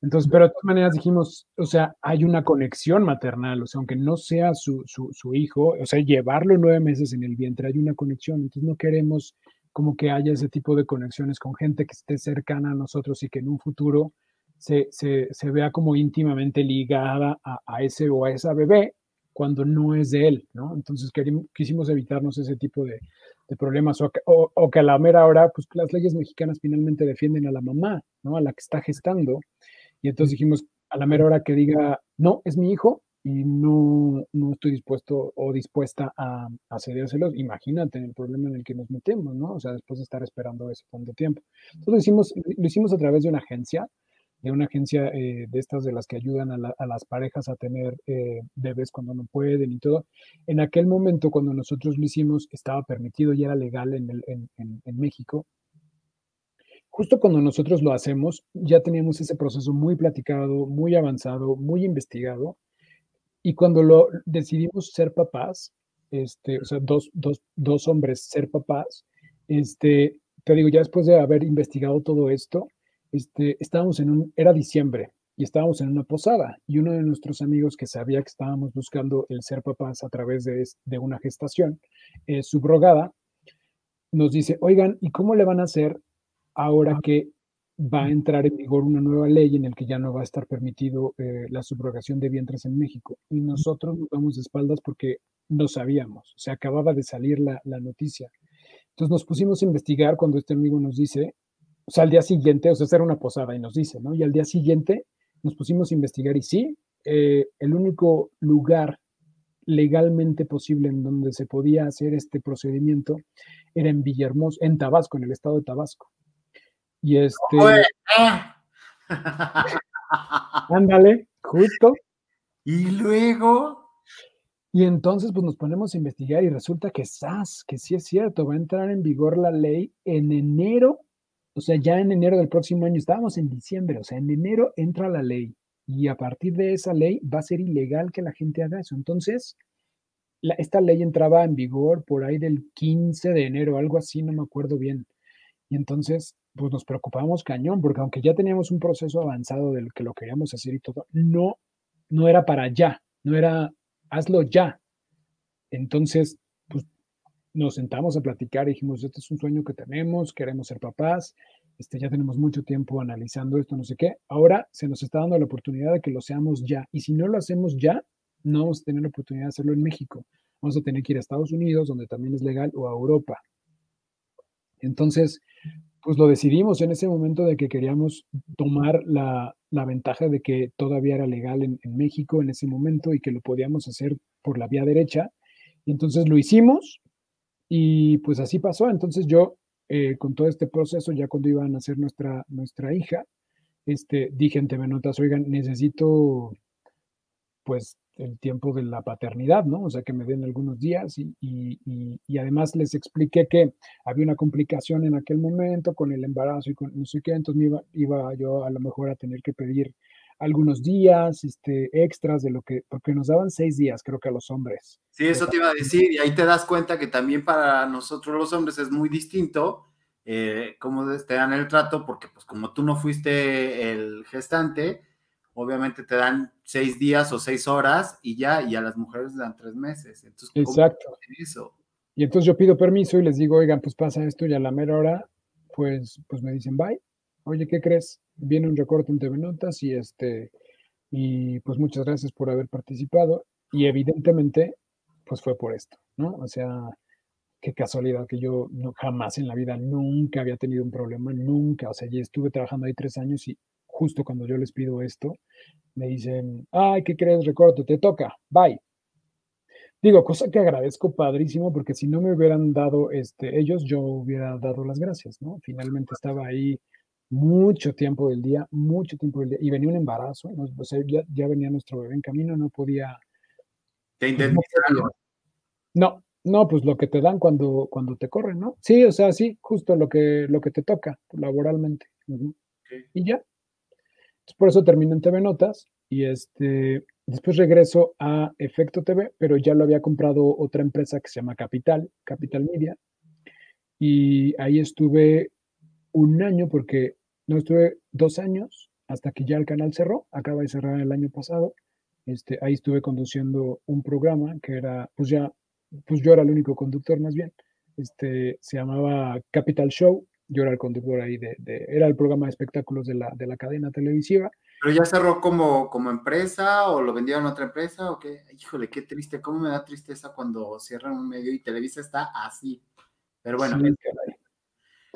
Entonces, pero de todas maneras dijimos, o sea, hay una conexión maternal, o sea, aunque no sea su, su, su, hijo, o sea, llevarlo nueve meses en el vientre, hay una conexión. Entonces, no queremos como que haya ese tipo de conexiones con gente que esté cercana a nosotros y que en un futuro se, se, se vea como íntimamente ligada a, a, ese o a esa bebé cuando no es de él, ¿no? Entonces, quisimos evitarnos ese tipo de, de problemas o, o, o que a la mera hora, pues las leyes mexicanas finalmente defienden a la mamá, ¿no? A la que está gestando y entonces dijimos, a la mera hora que diga, no, es mi hijo y no, no estoy dispuesto o dispuesta a, a cedérselos, imagínate el problema en el que nos metemos, ¿no? O sea, después de estar esperando ese tanto tiempo. Entonces lo hicimos, lo hicimos a través de una agencia, una agencia eh, de estas de las que ayudan a, las parejas a tener eh, bebés cuando no pueden y todo. En aquel momento, cuando nosotros lo hicimos, estaba permitido y era legal en, en México justo cuando nosotros lo hacemos, ya teníamos ese proceso muy platicado, muy avanzado, muy investigado. Y cuando lo decidimos ser papás, este, o sea, dos, dos, dos hombres ser papás, este, te digo, ya después de haber investigado todo esto, este, estábamos en un, era diciembre, y estábamos en una posada y uno de nuestros amigos que sabía que estábamos buscando el ser papás a través de, de una gestación eh, subrogada, nos dice, oigan, ¿y cómo le van a hacer ahora que va a entrar en vigor una nueva ley en la que ya no va a estar permitido eh, la subrogación de vientres en México. Y nosotros nos damos de espaldas porque no sabíamos, o sea, acababa de salir la, la noticia. Entonces nos pusimos a investigar cuando este amigo nos dice, o sea, al día siguiente, o sea, era una posada y nos dice, ¿no? Y al día siguiente nos pusimos a investigar y sí, eh, el único lugar legalmente posible en donde se podía hacer este procedimiento era en Villahermosa, en Tabasco, en el estado de Tabasco. Y este... Ándale, justo. Y luego... Y entonces pues nos ponemos a investigar y resulta que SAS, que sí es cierto, va a entrar en vigor la ley en enero, o sea, ya en enero del próximo año, estábamos en diciembre, o sea, en enero entra la ley y a partir de esa ley va a ser ilegal que la gente haga eso. Entonces, esta ley entraba en vigor por ahí del 15 de enero, algo así, no me acuerdo bien. Y entonces, pues nos preocupamos cañón, porque aunque ya teníamos un proceso avanzado del que lo queríamos hacer y todo, no, no era para ya, no era hazlo ya. Entonces, nos sentamos a platicar y dijimos, este es un sueño que tenemos, queremos ser papás, este, ya tenemos mucho tiempo analizando esto, no sé qué. Ahora se nos está dando la oportunidad de que lo seamos ya. Y si no lo hacemos ya, no vamos a tener la oportunidad de hacerlo en México. Vamos a tener que ir a Estados Unidos, donde también es legal, o a Europa. Entonces, pues lo decidimos en ese momento de que queríamos tomar la, ventaja de que todavía era legal en, en, México en ese momento y que lo podíamos hacer por la vía derecha. Y entonces lo hicimos y pues así pasó. Entonces yo eh, con todo este proceso, ya cuando iban a nacer nuestra, nuestra hija, este, dije en TV oigan, necesito pues el tiempo de la paternidad, ¿no? O sea, que me den algunos días y, y, además les expliqué que había una complicación en aquel momento con el embarazo y con no sé qué, entonces me iba, iba yo a lo mejor a tener que pedir algunos días este, extras de lo que, porque nos daban seis días, creo que a los hombres. Sí, eso te iba a decir, y ahí te das cuenta que también para nosotros los hombres es muy distinto eh, cómo te dan el trato, porque pues como tú no fuiste el gestante, obviamente te dan seis días o seis horas y ya, y a las mujeres les dan tres meses. Entonces, Exacto. Eso? Y entonces yo pido permiso y les digo, oigan, pues pasa esto y a la mera hora, pues, pues me dicen, bye. Oye, ¿qué crees? Viene un recorte en TV Notas y este, y pues muchas gracias por haber participado. Y evidentemente, pues fue por esto, ¿no? O sea, qué casualidad que yo jamás en la vida, nunca había tenido un problema, nunca. O sea, ya estuve trabajando ahí tres años y justo cuando yo les pido esto, me dicen, ay, ¿qué crees? Recorte, te toca, bye. Digo, cosa que agradezco padrísimo, porque si no me hubieran dado este, ellos, yo hubiera dado las gracias, ¿no? Finalmente estaba ahí mucho tiempo del día, mucho tiempo del día, y venía un embarazo, o sea, ya, venía nuestro bebé en camino, no podía... ¿Te pues, indemnizaron? No, no, pues lo que te dan cuando, cuando te corren, ¿no? Sí, o sea, sí, justo lo que, lo que te toca laboralmente. Y ya. por eso termino en TV Notas y este, después regreso a Efecto TV, pero ya lo había comprado otra empresa que se llama Capital, Capital Media. Y ahí estuve un año porque no estuve dos años hasta que ya el canal cerró, acaba de cerrar el año pasado. Este, ahí estuve conduciendo un programa que era, pues ya, pues yo era el único conductor más bien. Este, se llamaba Capital Show. Yo era el conductor ahí de, era el programa de espectáculos de la, de la cadena televisiva. ¿Pero ya cerró como, como empresa o lo vendieron a otra empresa o qué? Híjole, qué triste, cómo me da tristeza cuando cierran un medio y Televisa está así. Pero bueno,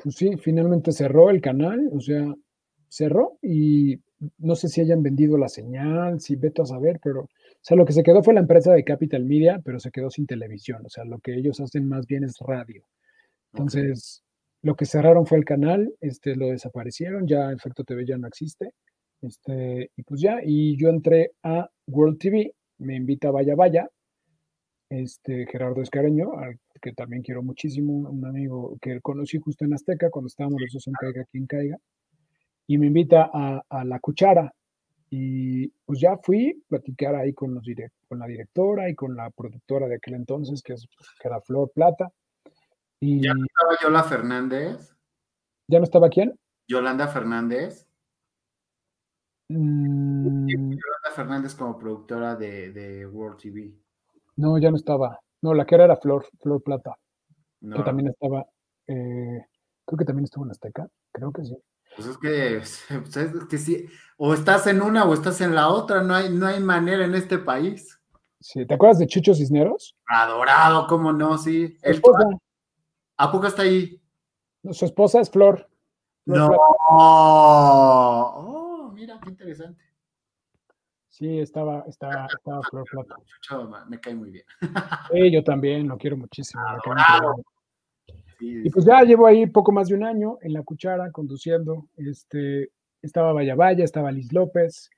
pues sí, finalmente cerró el canal, o sea, cerró y no sé si hayan vendido la señal, si veto a saber, pero, o sea, lo que se quedó fue la empresa de Capital Media, pero se quedó sin televisión, o sea, lo que ellos hacen más bien es radio. Entonces, lo que cerraron fue el canal, este, lo desaparecieron, ya Efecto TV ya no existe, este, y pues ya, y yo entré a World TV, me invita a Vaya Vaya, este, Gerardo Escareño, que también quiero muchísimo, un amigo que conocí justo en Azteca cuando estábamos los dos en Caiga quien caiga, y me invita a, La Cuchara. Y pues ya fui a platicar ahí con, los con la directora y con la productora de aquel entonces, que, es, que era Flor Plata. Y, ¿Ya no estaba Yola Fernández? ¿Ya no estaba quién? Yolanda Fernández. Mm. Yolanda Fernández como productora de, de World TV. No, ya no estaba. No, la que era era Flor, Flor Plata. Que también estaba, eh, creo que también estuvo en Azteca, creo que sí. Pues es que, es que sí, o estás en una o estás en la otra, no hay, no hay manera en este país. Sí, ¿te acuerdas de Chucho Cisneros? Adorado, cómo no, sí. ¿A poco está ahí? Su esposa es Flor. no. Oh, mira, qué interesante. Sí, estaba, estaba, estaba Flor Plata. Chucho me cae muy bien. Sí, yo también, lo quiero muchísimo. y pues ya llevo ahí poco más de un año en la cuchara conduciendo. Este, estaba Vaya Vaya, estaba Liz López.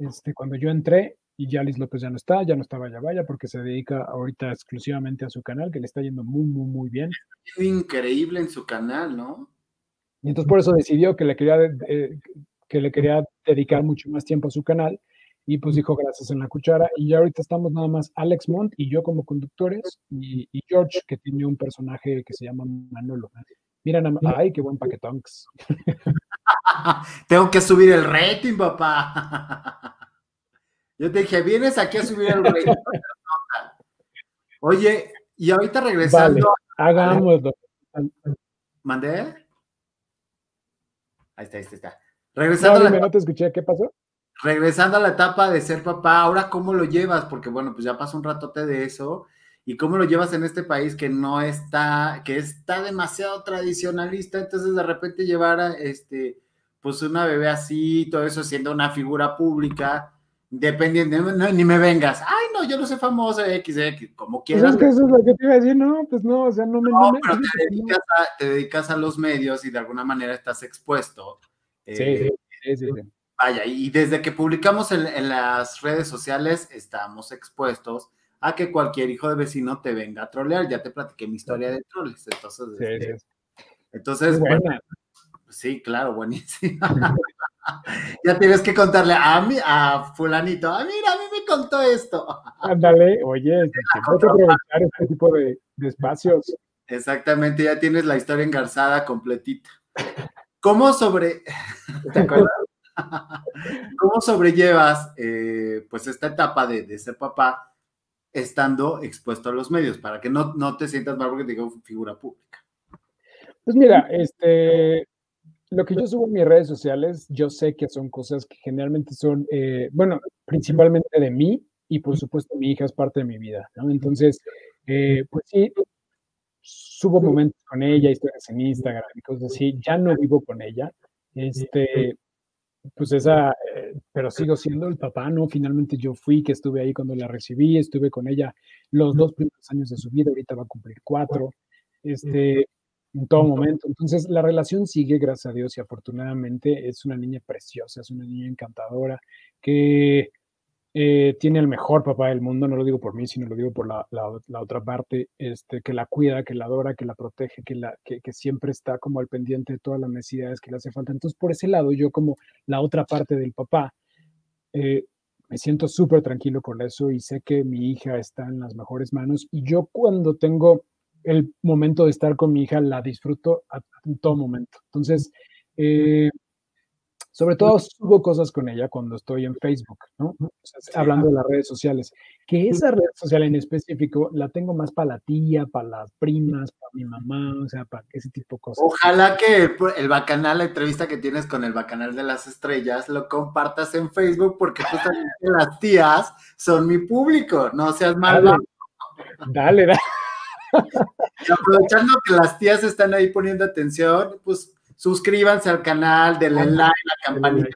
Este, cuando yo entré, y ya Liz López ya no está, ya no está Vaya Vaya, porque se dedica ahorita exclusivamente a su canal, que le está yendo muy, muy, muy bien. Increíble en su canal, ¿no? Y entonces por eso decidió que le quería, eh, que le quería dedicar mucho más tiempo a su canal y pues dijo gracias en la cuchara. Y ya ahorita estamos nada más Alex Mont y yo como conductores y, George, que tiene un personaje que se llama Manolo. Mira, ay, qué buen paquetonks. Tengo que subir el rating, papá. Yo te dije, vienes aquí a subir el rating. Oye, y ahorita regresando. Vale, hagámoslo. ¿Mandé? Ahí está, ahí está. Regresando. No, no te escuché, ¿qué pasó? Regresando a la etapa de ser papá, ahora cómo lo llevas, porque bueno, pues ya pasó un ratote de eso, y cómo lo llevas en este país que no está, que está demasiado tradicionalista, entonces de repente llevar a este, pues una bebé así, todo eso siendo una figura pública, dependiendo, ni me vengas, ay no, yo no soy famoso, XX, como pues quieras. es que eso es lo que te iba a decir, no, pues no, o sea, no me... No, pero te dedicas, a, te dedicas, a, los medios y de alguna manera estás expuesto. sí, sí, sí. sí Vaya, y desde que publicamos en, las redes sociales estamos expuestos a que cualquier hijo de vecino te venga a trolear. Ya te platiqué mi historia de troles. Entonces, sí, este, entonces bueno, sí, claro, buenísima. ya tienes que contarle a mí, a fulanito, ah, mira, a mí me contó esto. Ándale, oye, que aprovechar este tipo de, de espacios. Exactamente, ya tienes la historia engarzada completita. ¿Cómo sobre... ¿Te acuerdas? ¿Cómo sobrellevas eh, pues esta etapa de, ser papá estando expuesto a los medios para que no, no te sientas mal porque te digo figura pública? Pues mira, este, lo que yo subo en mis redes sociales, yo sé que son cosas que generalmente son, eh, bueno, principalmente de mí y por supuesto mi hija es parte de mi vida, ¿no? Entonces, eh, pues sí, subo momentos con ella, historias en Instagram y cosas así, ya no vivo con ella, este, pues esa, eh, pero sigo siendo el papá, ¿no? Finalmente yo fui, que estuve ahí cuando la recibí, estuve con ella los dos primeros años de su vida, ahorita va a cumplir cuatro, este, en todo momento. Entonces, la relación sigue, gracias a Dios, y afortunadamente es una niña preciosa, es una niña encantadora, que eh, tiene el mejor papá del mundo, no lo digo por mí, sino lo digo por la, otra parte, este, que la cuida, que la adora, que la protege, que, siempre está como al pendiente de todas las necesidades que le hace falta. Entonces, por ese lado, yo como la otra parte del papá, eh, me siento súper tranquilo con eso y sé que mi hija está en las mejores manos y yo cuando tengo el momento de estar con mi hija la disfruto a, en todo momento. Entonces, eh, sobre todo subo cosas con ella cuando estoy en Facebook, ¿no? hablando de las redes sociales. Que esa red social en específico la tengo más para la tía, para las primas, para mi mamá, o sea, para ese tipo de cosas. Ojalá que el, bacanal, la entrevista que tienes con el bacanal de las estrellas, lo compartas en Facebook porque justamente las tías son mi público, no seas malo. Dale, dale. aprovechando que las tías están ahí poniendo atención, pues suscríbanse al canal, denle like, la campanita,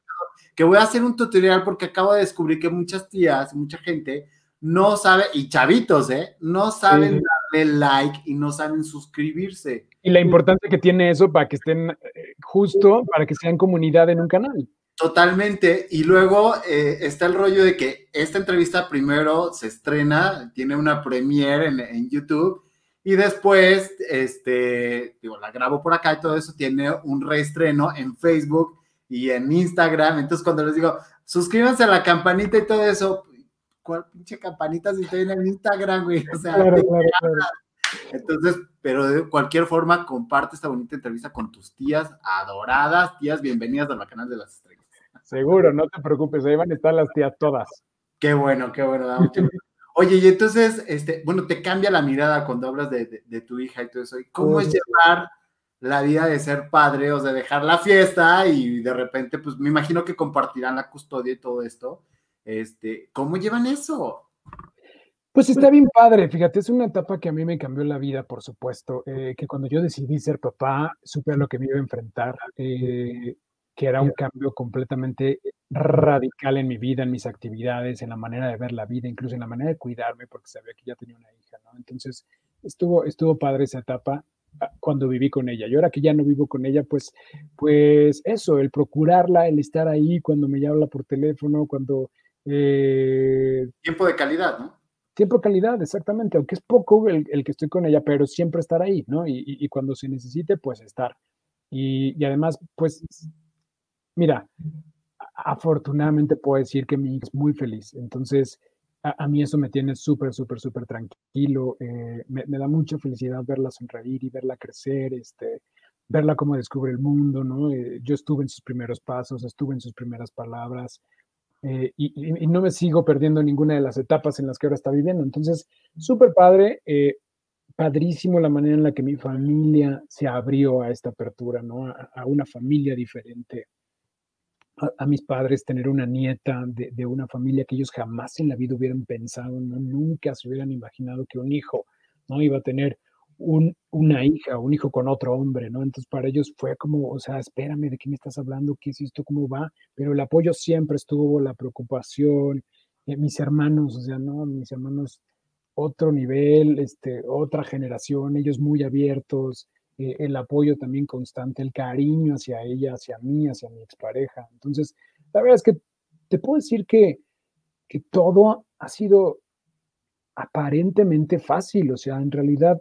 que voy a hacer un tutorial porque acabo de descubrir que muchas tías, mucha gente no sabe, y chavitos, ¿eh? No saben darle like y no saben suscribirse. Y la importancia que tiene eso para que estén eh, justo, para que sean comunidad en un canal. Totalmente. Y luego eh, está el rollo de que esta entrevista primero se estrena, tiene una premiere en, en YouTube y después, este, digo, la grabo por acá y todo eso tiene un reestreno en Facebook y en Instagram. Entonces, cuando les digo, suscríbanse a la campanita y todo eso, ¿cuál pinche campanita si estoy en el Instagram, güey? O sea, entonces, pero de cualquier forma, comparte esta bonita entrevista con tus tías adoradas, tías, bienvenidas al canal de las estrellas. Seguro, no te preocupes, ahí van a estar las tías todas. Qué bueno, qué bueno, Oye, y entonces, este, bueno, te cambia la mirada cuando hablas de, tu hija y todo eso. cómo es llevar la vida de ser padre, o sea, dejar la fiesta y de repente, pues me imagino que compartirán la custodia y todo esto. Este, ¿Cómo llevan eso? Pues está bien padre, fíjate, es una etapa que a mí me cambió la vida, por supuesto, eh, que cuando yo decidí ser papá, supe a lo que me iba a enfrentar, eh, que era un cambio completamente radical en mi vida, en mis actividades, en la manera de ver la vida, incluso en la manera de cuidarme, porque sabía que ya tenía una hija, ¿no? Entonces, estuvo, estuvo padre esa etapa ah, cuando viví con ella. Y ahora que ya no vivo con ella, pues, pues eso, el procurarla, el estar ahí cuando me habla por teléfono, cuando... Eh, Tiempo de calidad, ¿no? Tiempo de calidad, exactamente, aunque es poco el, que estoy con ella, pero siempre estar ahí, ¿no? Y, cuando se necesite, pues estar. Y, además, pues, mira, afortunadamente puedo decir que mi hija es muy feliz, entonces a, mí eso me tiene súper, súper, súper tranquilo, eh, me, da mucha felicidad verla sonreír y verla crecer, este, verla cómo descubre el mundo, ¿no? Eh, yo estuve en sus primeros pasos, estuve en sus primeras palabras, eh, y, no me sigo perdiendo ninguna de las etapas en las que ahora está viviendo. Entonces, súper padre, padrísimo la manera en la que mi familia se abrió a esta apertura, ¿no? A, una familia diferente. A, mis padres tener una nieta de, de, una familia que ellos jamás en la vida hubieran pensado, ¿no? Nunca se hubieran imaginado que un hijo, ¿no? Iba a tener una hija, un hijo con otro hombre, ¿no? Entonces para ellos fue como, o sea, espérame, ¿de qué me estás hablando? ¿Qué es esto? ¿Cómo va? Pero el apoyo siempre estuvo, la preocupación, eh, mis hermanos, o sea, no, mis hermanos, otro nivel, este, otra generación, ellos muy abiertos, eh, el apoyo también constante, el cariño hacia ella, hacia mí, hacia mi expareja. Entonces, la verdad es que te puedo decir que, que todo ha sido aparentemente fácil, o sea, en realidad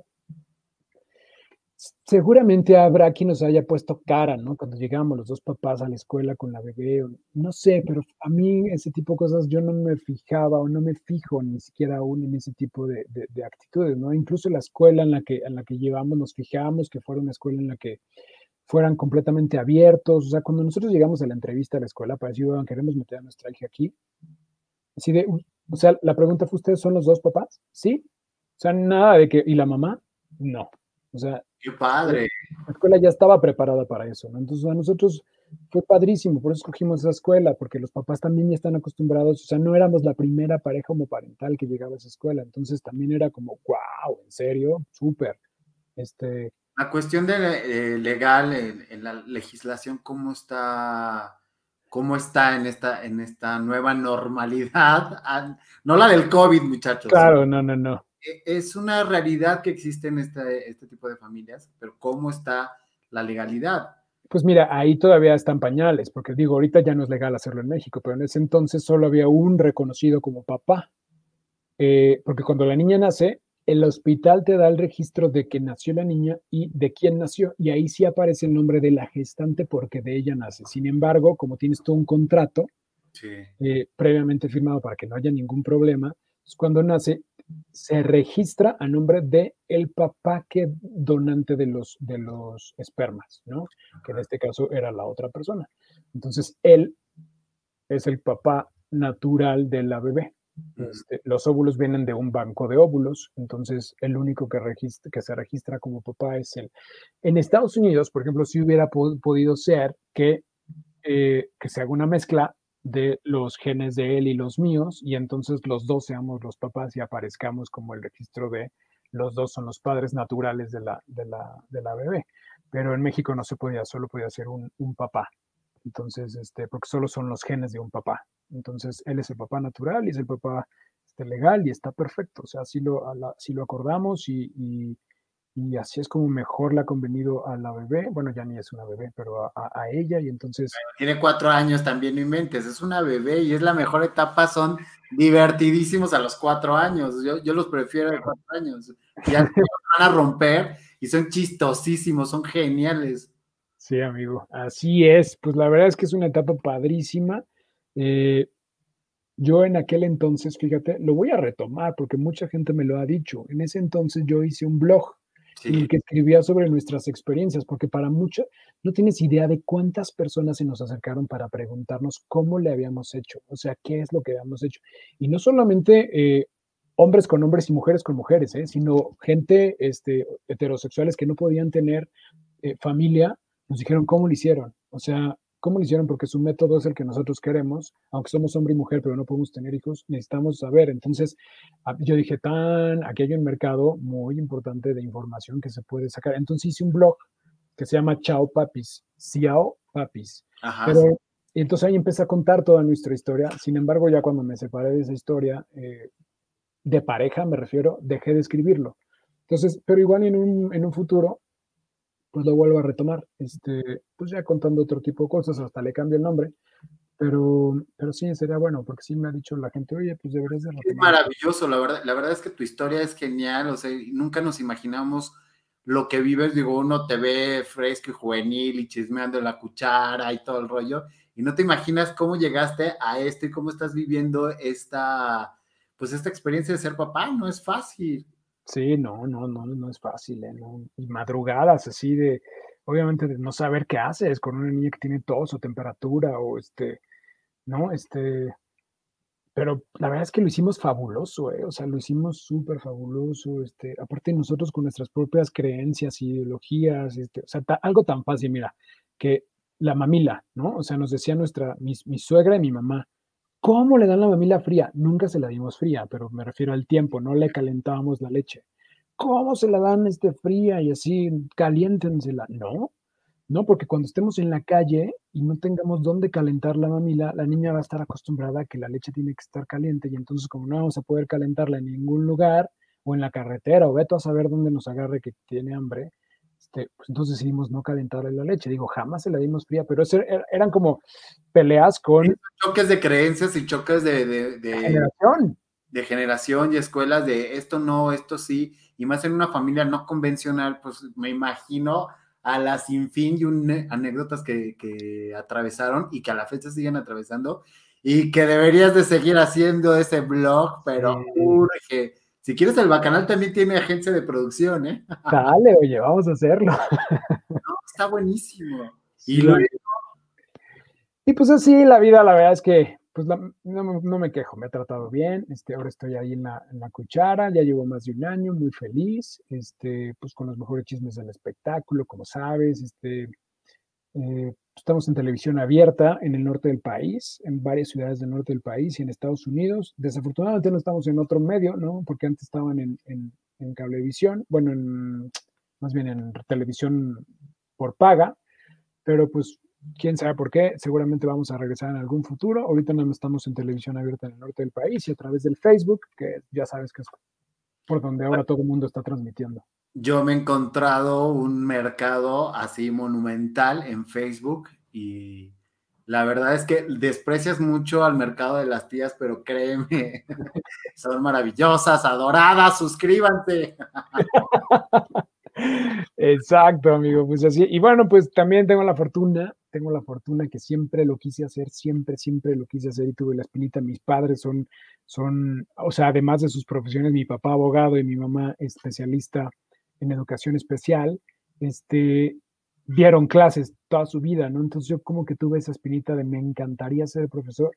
seguramente habrá quien nos haya puesto cara, ¿no? Cuando llegamos los dos papás a la escuela con la bebé, no sé, pero a mí ese tipo de cosas yo no me fijaba o no me fijo ni siquiera aún en ese tipo de, actitudes, ¿no? Incluso la escuela en la, que, en la que llevamos nos fijamos que fuera una escuela en la que fueran completamente abiertos, o sea, cuando nosotros llegamos a la entrevista a la escuela para decir, queremos meter a nuestra hija aquí, así de, o sea, la pregunta fue, ¿ustedes son los dos papás? ¿Sí? O sea, nada de que, ¿y la mamá? No. O sea, Qué padre. La escuela ya estaba preparada para eso, ¿no? Entonces a nosotros fue padrísimo, por eso escogimos esa escuela, porque los papás también ya están acostumbrados, o sea, no éramos la primera pareja homoparental que llegaba a esa escuela, entonces también era como, wow, en serio, súper. Este, la cuestión de eh, legal en, la legislación, ¿cómo está? ¿Cómo está en esta, en esta nueva normalidad? Ah, no la del COVID, muchachos. Claro, no, no, no. E, es una realidad que existe en este, este tipo de familias, pero ¿cómo está la legalidad? Pues mira, ahí todavía están pañales, porque digo, ahorita ya no es legal hacerlo en México, pero en ese entonces solo había un reconocido como papá. Eh, porque cuando la niña nace, el hospital te da el registro de que nació la niña y de quién nació, y ahí sí aparece el nombre de la gestante porque de ella nace. Sin embargo, como tienes todo un contrato eh, previamente firmado para que no haya ningún problema, pues cuando nace se registra a nombre de el papá que donante de los, de los espermas, ¿no? Que en este caso era la otra persona. Entonces, él es el papá natural de la bebé. Este, los óvulos vienen de un banco de óvulos, entonces el único que, registra, que se registra como papá es él. En Estados Unidos, por ejemplo, si hubiera podido ser que, eh, que se haga una mezcla de los genes de él y los míos, y entonces los dos seamos los papás y aparezcamos como el registro de los dos son los padres naturales de la, de la, de la bebé. Pero en México no se podía, solo podía ser un, un papá. Entonces, este, porque solo son los genes de un papá. Entonces, él es el papá natural y es el papá este, legal y está perfecto. O sea, si lo, lo acordamos y y así es como mejor le ha convenido a la bebé, bueno, ya ni es una bebé, pero a, ella y entonces... tiene cuatro años también, no inventes, es una bebé y es la mejor etapa, son divertidísimos a los cuatro años, yo, los prefiero de cuatro años, ya van a romper y son chistosísimos, son geniales. Sí, amigo, así es, pues la verdad es que es una etapa padrísima. Eh, yo en aquel entonces, fíjate, lo voy a retomar porque mucha gente me lo ha dicho. En ese entonces yo hice un blog y que escribía sobre nuestras experiencias, porque para muchos no tienes idea de cuántas personas se nos acercaron para preguntarnos cómo le habíamos hecho, o sea, qué es lo que habíamos hecho. Y no solamente eh, hombres con hombres y mujeres con mujeres, ¿eh? sino gente este, heterosexuales que no podían tener eh, familia, nos dijeron cómo lo hicieron. O sea, ¿cómo lo hicieron? Porque su método es el que nosotros queremos, aunque somos hombre y mujer, pero no podemos tener hijos, necesitamos saber. Entonces, yo dije, tan, aquí hay un mercado muy importante de información que se puede sacar. Entonces hice un blog que se llama Chao Papis, Ciao Papis. Pero, y entonces ahí empecé a contar toda nuestra historia. Sin embargo, ya cuando me separé de esa historia, eh, de pareja me refiero, dejé de escribirlo. Entonces, pero igual en un, en un futuro, pues lo vuelvo a retomar, este, pues ya contando otro tipo de cosas, hasta le cambio el nombre, pero, pero sí, sería bueno, porque sí me ha dicho la gente, oye, pues deberías de retomar. Es maravilloso, la verdad, la verdad es que tu historia es genial, o sea, nunca nos imaginamos lo que vives, digo, uno te ve fresco y juvenil y chismeando la cuchara y todo el rollo, y no te imaginas cómo llegaste a esto y cómo estás viviendo esta, pues esta experiencia de ser papá, no es fácil. Sí, no, no, no, no es fácil, ¿eh? Y madrugadas así de, obviamente de no saber qué haces con una niña que tiene tos o temperatura o este, ¿no? Este, pero la verdad es que lo hicimos fabuloso, ¿eh? O sea, lo hicimos súper fabuloso, este, aparte nosotros con nuestras propias creencias, ideologías, este, o sea, algo tan fácil, mira, que la mamila, ¿no? O sea, nos decía nuestra, mi, mi suegra y mi mamá, ¿Cómo le dan la mamila fría? Nunca se la dimos fría, pero me refiero al tiempo, no le calentábamos la leche. ¿Cómo se la dan este fría y así caliéntensela? No, no, porque cuando estemos en la calle y no tengamos dónde calentar la mamila, la niña va a estar acostumbrada a que la leche tiene que estar caliente y entonces como no vamos a poder calentarla en ningún lugar o en la carretera o veto a saber dónde nos agarre que tiene hambre, este, pues entonces decidimos no calentarle la leche. Digo, jamás se la dimos fría, pero eso er, eran como peleas con... choques de creencias y choques de, de, generación. De generación y escuelas de esto no, esto sí, y más en una familia no convencional, pues me imagino a las sinfín y anécdotas que, que, atravesaron y que a la fecha siguen atravesando y que deberías de seguir haciendo ese blog, pero urge si quieres, el Bacanal también tiene agencia de producción, ¿eh? Dale, oye, vamos a hacerlo. No, está buenísimo. Y, y pues así, la vida, la verdad es que pues no, me quejo, me ha tratado bien, este, ahora estoy ahí en la, en la, cuchara, ya llevo más de un año, muy feliz, este, pues con los mejores chismes del espectáculo, como sabes, este, eh, Estamos en televisión abierta en el norte del país, en varias ciudades del norte del país y en Estados Unidos. Desafortunadamente no estamos en otro medio, ¿no? Porque antes estaban en, en, cablevisión, bueno, en, más bien en televisión por paga, pero pues quién sabe por qué, seguramente vamos a regresar en algún futuro. Ahorita no estamos en televisión abierta en el norte del país y a través del Facebook, que ya sabes que es por donde ahora todo el mundo está transmitiendo yo me he encontrado un mercado así monumental en Facebook y la verdad es que desprecias mucho al mercado de las tías, pero créeme, son maravillosas, adoradas, suscríbanse. Exacto, amigo, pues así. Y bueno, pues también tengo la fortuna, tengo la fortuna que siempre lo quise hacer, siempre, siempre lo quise hacer y tuve la espinita. Mis padres son, son, o sea, además de sus profesiones, mi papá abogado y mi mamá especialista en educación especial, este, dieron clases toda su vida, ¿no? Entonces yo como que tuve esa espinita de me encantaría ser profesor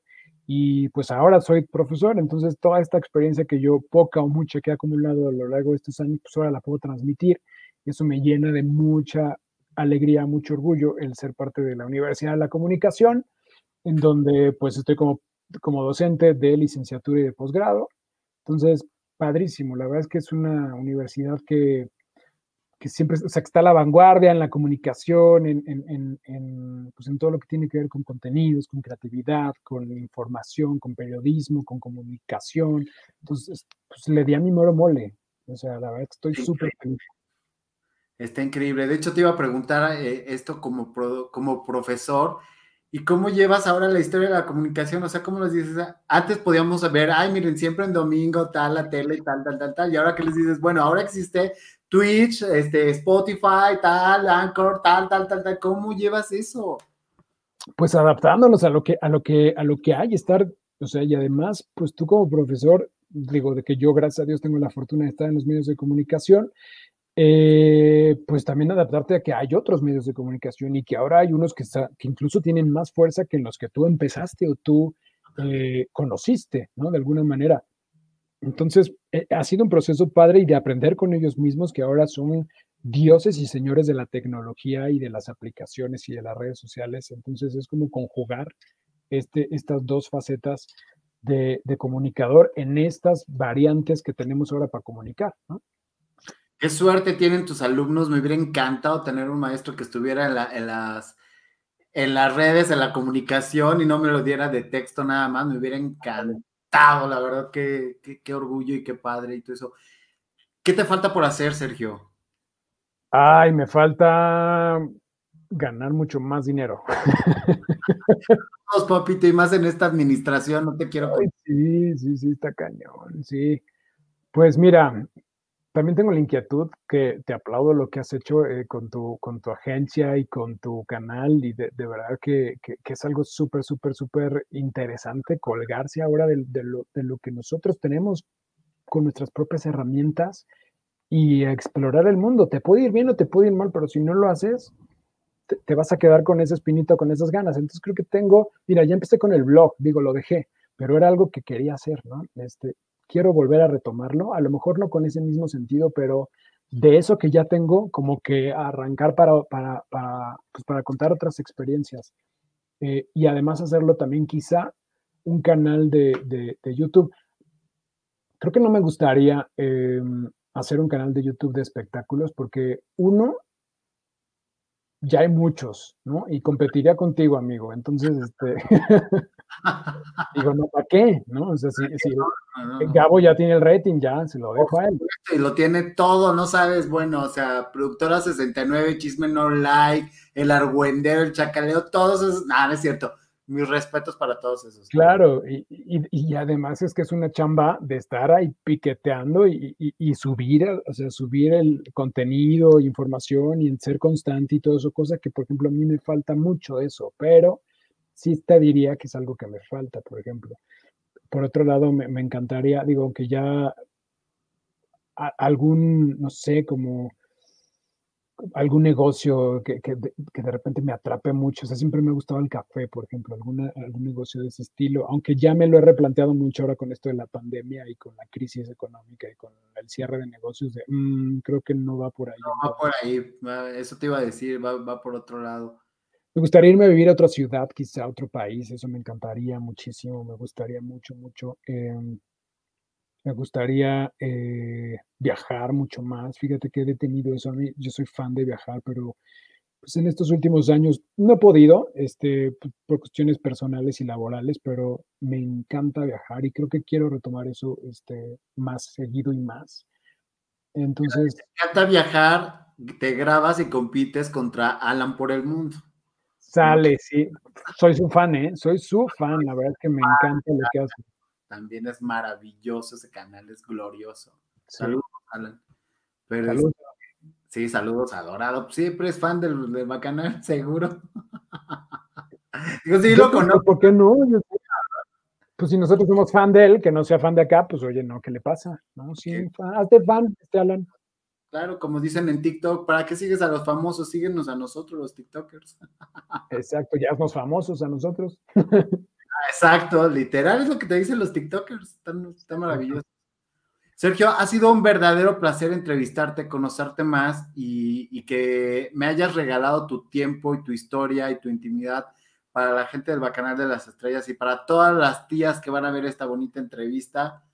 y pues ahora soy profesor, entonces toda esta experiencia que yo poca o mucha que he acumulado a lo largo de estos años, pues ahora la puedo transmitir y eso me llena de mucha alegría, mucho orgullo el ser parte de la Universidad de la Comunicación, en donde pues estoy como, como docente de licenciatura y de posgrado. Entonces, padrísimo, la verdad es que es una universidad que que siempre, o sea, que está a la vanguardia en la comunicación, en, en, en, pues en todo lo que tiene que ver con contenidos, con creatividad, con información, con periodismo, con comunicación. Entonces, pues le di a mi moro mole. O sea, la verdad que estoy súper feliz. Está increíble. De hecho, te iba a preguntar eh, esto como, como profesor. ¿Y cómo llevas ahora la historia de la comunicación? O sea, ¿cómo les dices? Antes podíamos ver, ay, miren, siempre en domingo, tal, la tele, tal, tal, tal, tal. Y ahora que les dices, bueno, ahora existe Twitch, este, Spotify, tal, Anchor, tal, tal, tal, tal. ¿Cómo llevas eso? Pues adaptándonos a lo que, a lo que, a lo que hay, estar, o sea, y además, pues tú como profesor, digo, de que yo, gracias a Dios, tengo la fortuna de estar en los medios de comunicación, eh, pues también adaptarte a que hay otros medios de comunicación y que ahora hay unos que, incluso tienen más fuerza que en los que tú empezaste o tú eh, conociste, ¿no? De alguna manera. Entonces, eh, ha sido un proceso padre y de aprender con ellos mismos que ahora son dioses y señores de la tecnología y de las aplicaciones y de las redes sociales. Entonces es como conjugar este, estas dos facetas de, comunicador en estas variantes que tenemos ahora para comunicar. Qué suerte tienen tus alumnos. Me hubiera encantado tener un maestro que estuviera en, las, en las redes, en la comunicación y no me lo diera de texto nada más. Me hubiera encantado, la verdad, qué, qué orgullo y qué padre y todo eso. ¿Qué te falta por hacer, Sergio? Ay, me falta ganar mucho más dinero. Vamos, papito, y más en esta administración, no te quiero. sí, sí, sí, está cañón, sí. Pues mira, también tengo la inquietud que te aplaudo lo que has hecho eh, con, tu, con tu agencia y con tu canal y de, verdad que, es algo súper, súper, súper interesante colgarse ahora de, lo, de lo que nosotros tenemos con nuestras propias herramientas y explorar el mundo. Te puede ir bien o te puede ir mal, pero si no lo haces, te, vas a quedar con ese espinito, con esas ganas. Entonces creo que tengo, mira, ya empecé con el blog, digo, lo dejé, pero era algo que quería hacer, ¿no? Este, quiero volver a retomarlo, a lo mejor no con ese mismo sentido, pero de eso que ya tengo, como que arrancar para, para, para, pues para contar otras experiencias. Eh, y además hacerlo también quizá un canal de, de, de YouTube. Creo que no me gustaría eh, hacer un canal de YouTube de espectáculos porque uno, ya hay muchos, ¿no? Y competiría contigo, amigo. Entonces, este, digo, no, ¿para qué? ¿No? O sea, si, Gabo ya tiene el rating, ya, se lo dejo a él. Y lo tiene todo, no sabes, bueno, o sea, Productora 69, Chisme No Like, El Argüendero, El Chacaleo, todos esos, nada, no es cierto mis respetos para todos esos. Claro, y, además es que es una chamba de estar ahí piqueteando y, subir, o sea, subir el contenido, información y en ser constante y todo eso, cosa que, por ejemplo, a mí me falta mucho eso, pero sí te diría que es algo que me falta, por ejemplo. Por otro lado, me, encantaría, digo, que ya algún, no sé, como algún negocio que, que, de, repente me atrape mucho. O sea, siempre me ha gustado el café, por ejemplo, alguna, algún negocio de ese estilo, aunque ya me lo he replanteado mucho ahora con esto de la pandemia y con la crisis económica y con el cierre de negocios, de, mm, creo que no va por ahí. No va por ahí, eso te iba a decir, va, va, por otro lado. Me gustaría irme a vivir a otra ciudad, quizá a otro país, eso me encantaría muchísimo, me gustaría mucho, mucho. Eh, me gustaría eh, viajar mucho más. Fíjate que he detenido eso. A mí, yo soy fan de viajar, pero pues en estos últimos años no he podido, este, por cuestiones personales y laborales, pero me encanta viajar y creo que quiero retomar eso este, más seguido y más. Entonces. Me encanta viajar, te grabas y compites contra Alan por el mundo. Sale, sí. Soy su fan, ¿eh? Soy su fan. La verdad es que me encanta lo que hace también es maravilloso, ese canal es glorioso. Saludos, Alan. saludos. sí, saludos adorado. Siempre es fan del, del Bacanal, seguro. Digo, sí, lo conozco. ¿Por qué no? Pues si nosotros somos fan de él, que no sea fan de acá, pues oye, no, ¿qué le pasa? No, sí, hazte fan, este Alan. Claro, como dicen en TikTok, ¿para qué sigues a los famosos? Síguenos a nosotros, los TikTokers. Exacto, ya somos famosos a nosotros. Exacto, literal es lo que te dicen los TikTokers, está, maravilloso. Sergio, ha sido un verdadero placer entrevistarte, conocerte más y, que me hayas regalado tu tiempo y tu historia y tu intimidad para la gente del Bacanal de las Estrellas y para todas las tías que van a ver esta bonita entrevista.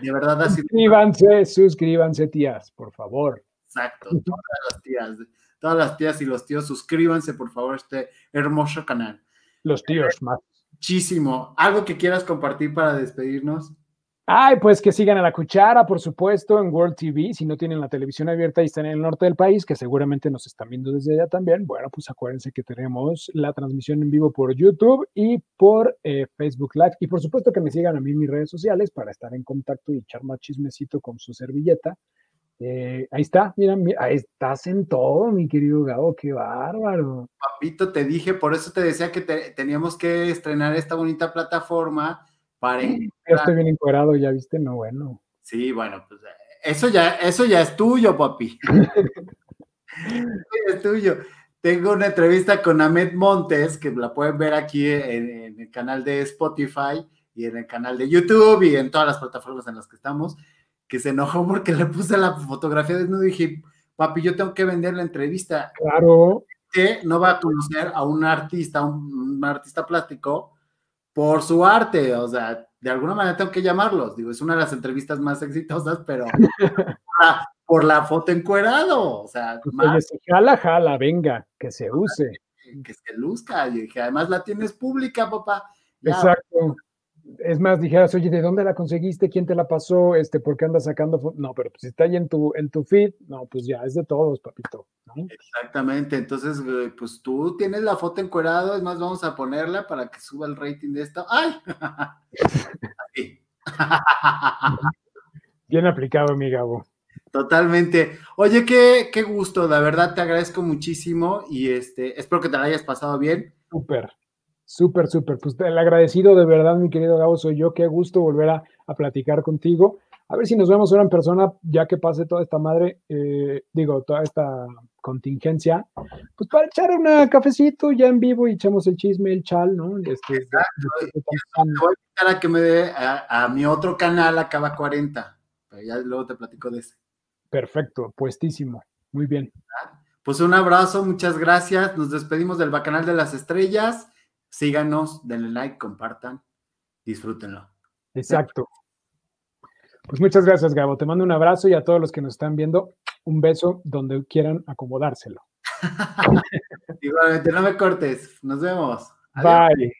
De verdad ha sido... Suscríbanse, suscríbanse tías, por favor. Exacto, todas las tías, todas las tías y los tíos, suscríbanse por favor a este hermoso canal. Los tíos más muchísimo. ¿Algo que quieras compartir para despedirnos? Ay, pues que sigan a la cuchara, por supuesto, en World TV. Si no tienen la televisión abierta y están en el norte del país, que seguramente nos están viendo desde allá también, bueno, pues acuérdense que tenemos la transmisión en vivo por YouTube y por eh, Facebook Live. Y por supuesto que me sigan a mí en mis redes sociales para estar en contacto y echar más chismecito con su servilleta. Eh, ahí está, mira, ahí estás en todo, mi querido Gabo, qué bárbaro. Papito, te dije, por eso te decía que teníamos que estrenar esta bonita plataforma para... Estoy bien encuadrado, ya viste, no, bueno. Sí, bueno, pues eso ya, eso ya es tuyo, papi. es tuyo. Tengo una entrevista con Ahmed Montes, que la pueden ver aquí en el canal de Spotify y en el canal de YouTube y en todas las plataformas en las que estamos que se enojó porque le puse la fotografía desnudo y dije, papi, yo tengo que vender la entrevista. Claro. Que no va a conocer a un artista, un, artista plástico, por su arte. O sea, de alguna manera tengo que llamarlos. Digo, es una de las entrevistas más exitosas, pero por, la, foto encuerado. O sea, pues, jala, jala, venga, que se use. Que se luzca. Y dije, además la tienes pública, papá. Exacto es más, dijeras, oye, ¿de dónde la conseguiste? ¿Quién te la pasó? Este, ¿Por qué andas sacando? No, pero pues si está ahí en tu, en tu feed, no, pues ya, es de todos, papito. Exactamente, entonces, pues tú tienes la foto encuerado, es más, vamos a ponerla para que suba el rating de esto. ¡Ay! Bien aplicado, mi Gabo. Totalmente. Oye, qué, qué gusto, la verdad te agradezco muchísimo y este, espero que te la hayas pasado bien. Súper. Súper, súper. Pues el agradecido de verdad, mi querido Gabo, soy yo. Qué gusto volver a, platicar contigo. A ver si nos vemos ahora en persona, ya que pase toda esta madre, eh, digo, toda esta contingencia, pues para echar un cafecito ya en vivo y echamos el chisme, el chal, ¿no? Este, Exacto. voy a invitar a que me dé a, mi otro canal, Acaba 40, pero ya luego te platico de ese. Perfecto, puestísimo. Muy bien. Pues un abrazo, muchas gracias. Nos despedimos del Bacanal de las Estrellas. Síganos, denle like, compartan, disfrútenlo. Exacto. Pues muchas gracias, Gabo. Te mando un abrazo y a todos los que nos están viendo, un beso donde quieran acomodárselo. Igualmente, no me cortes. Nos vemos. Bye.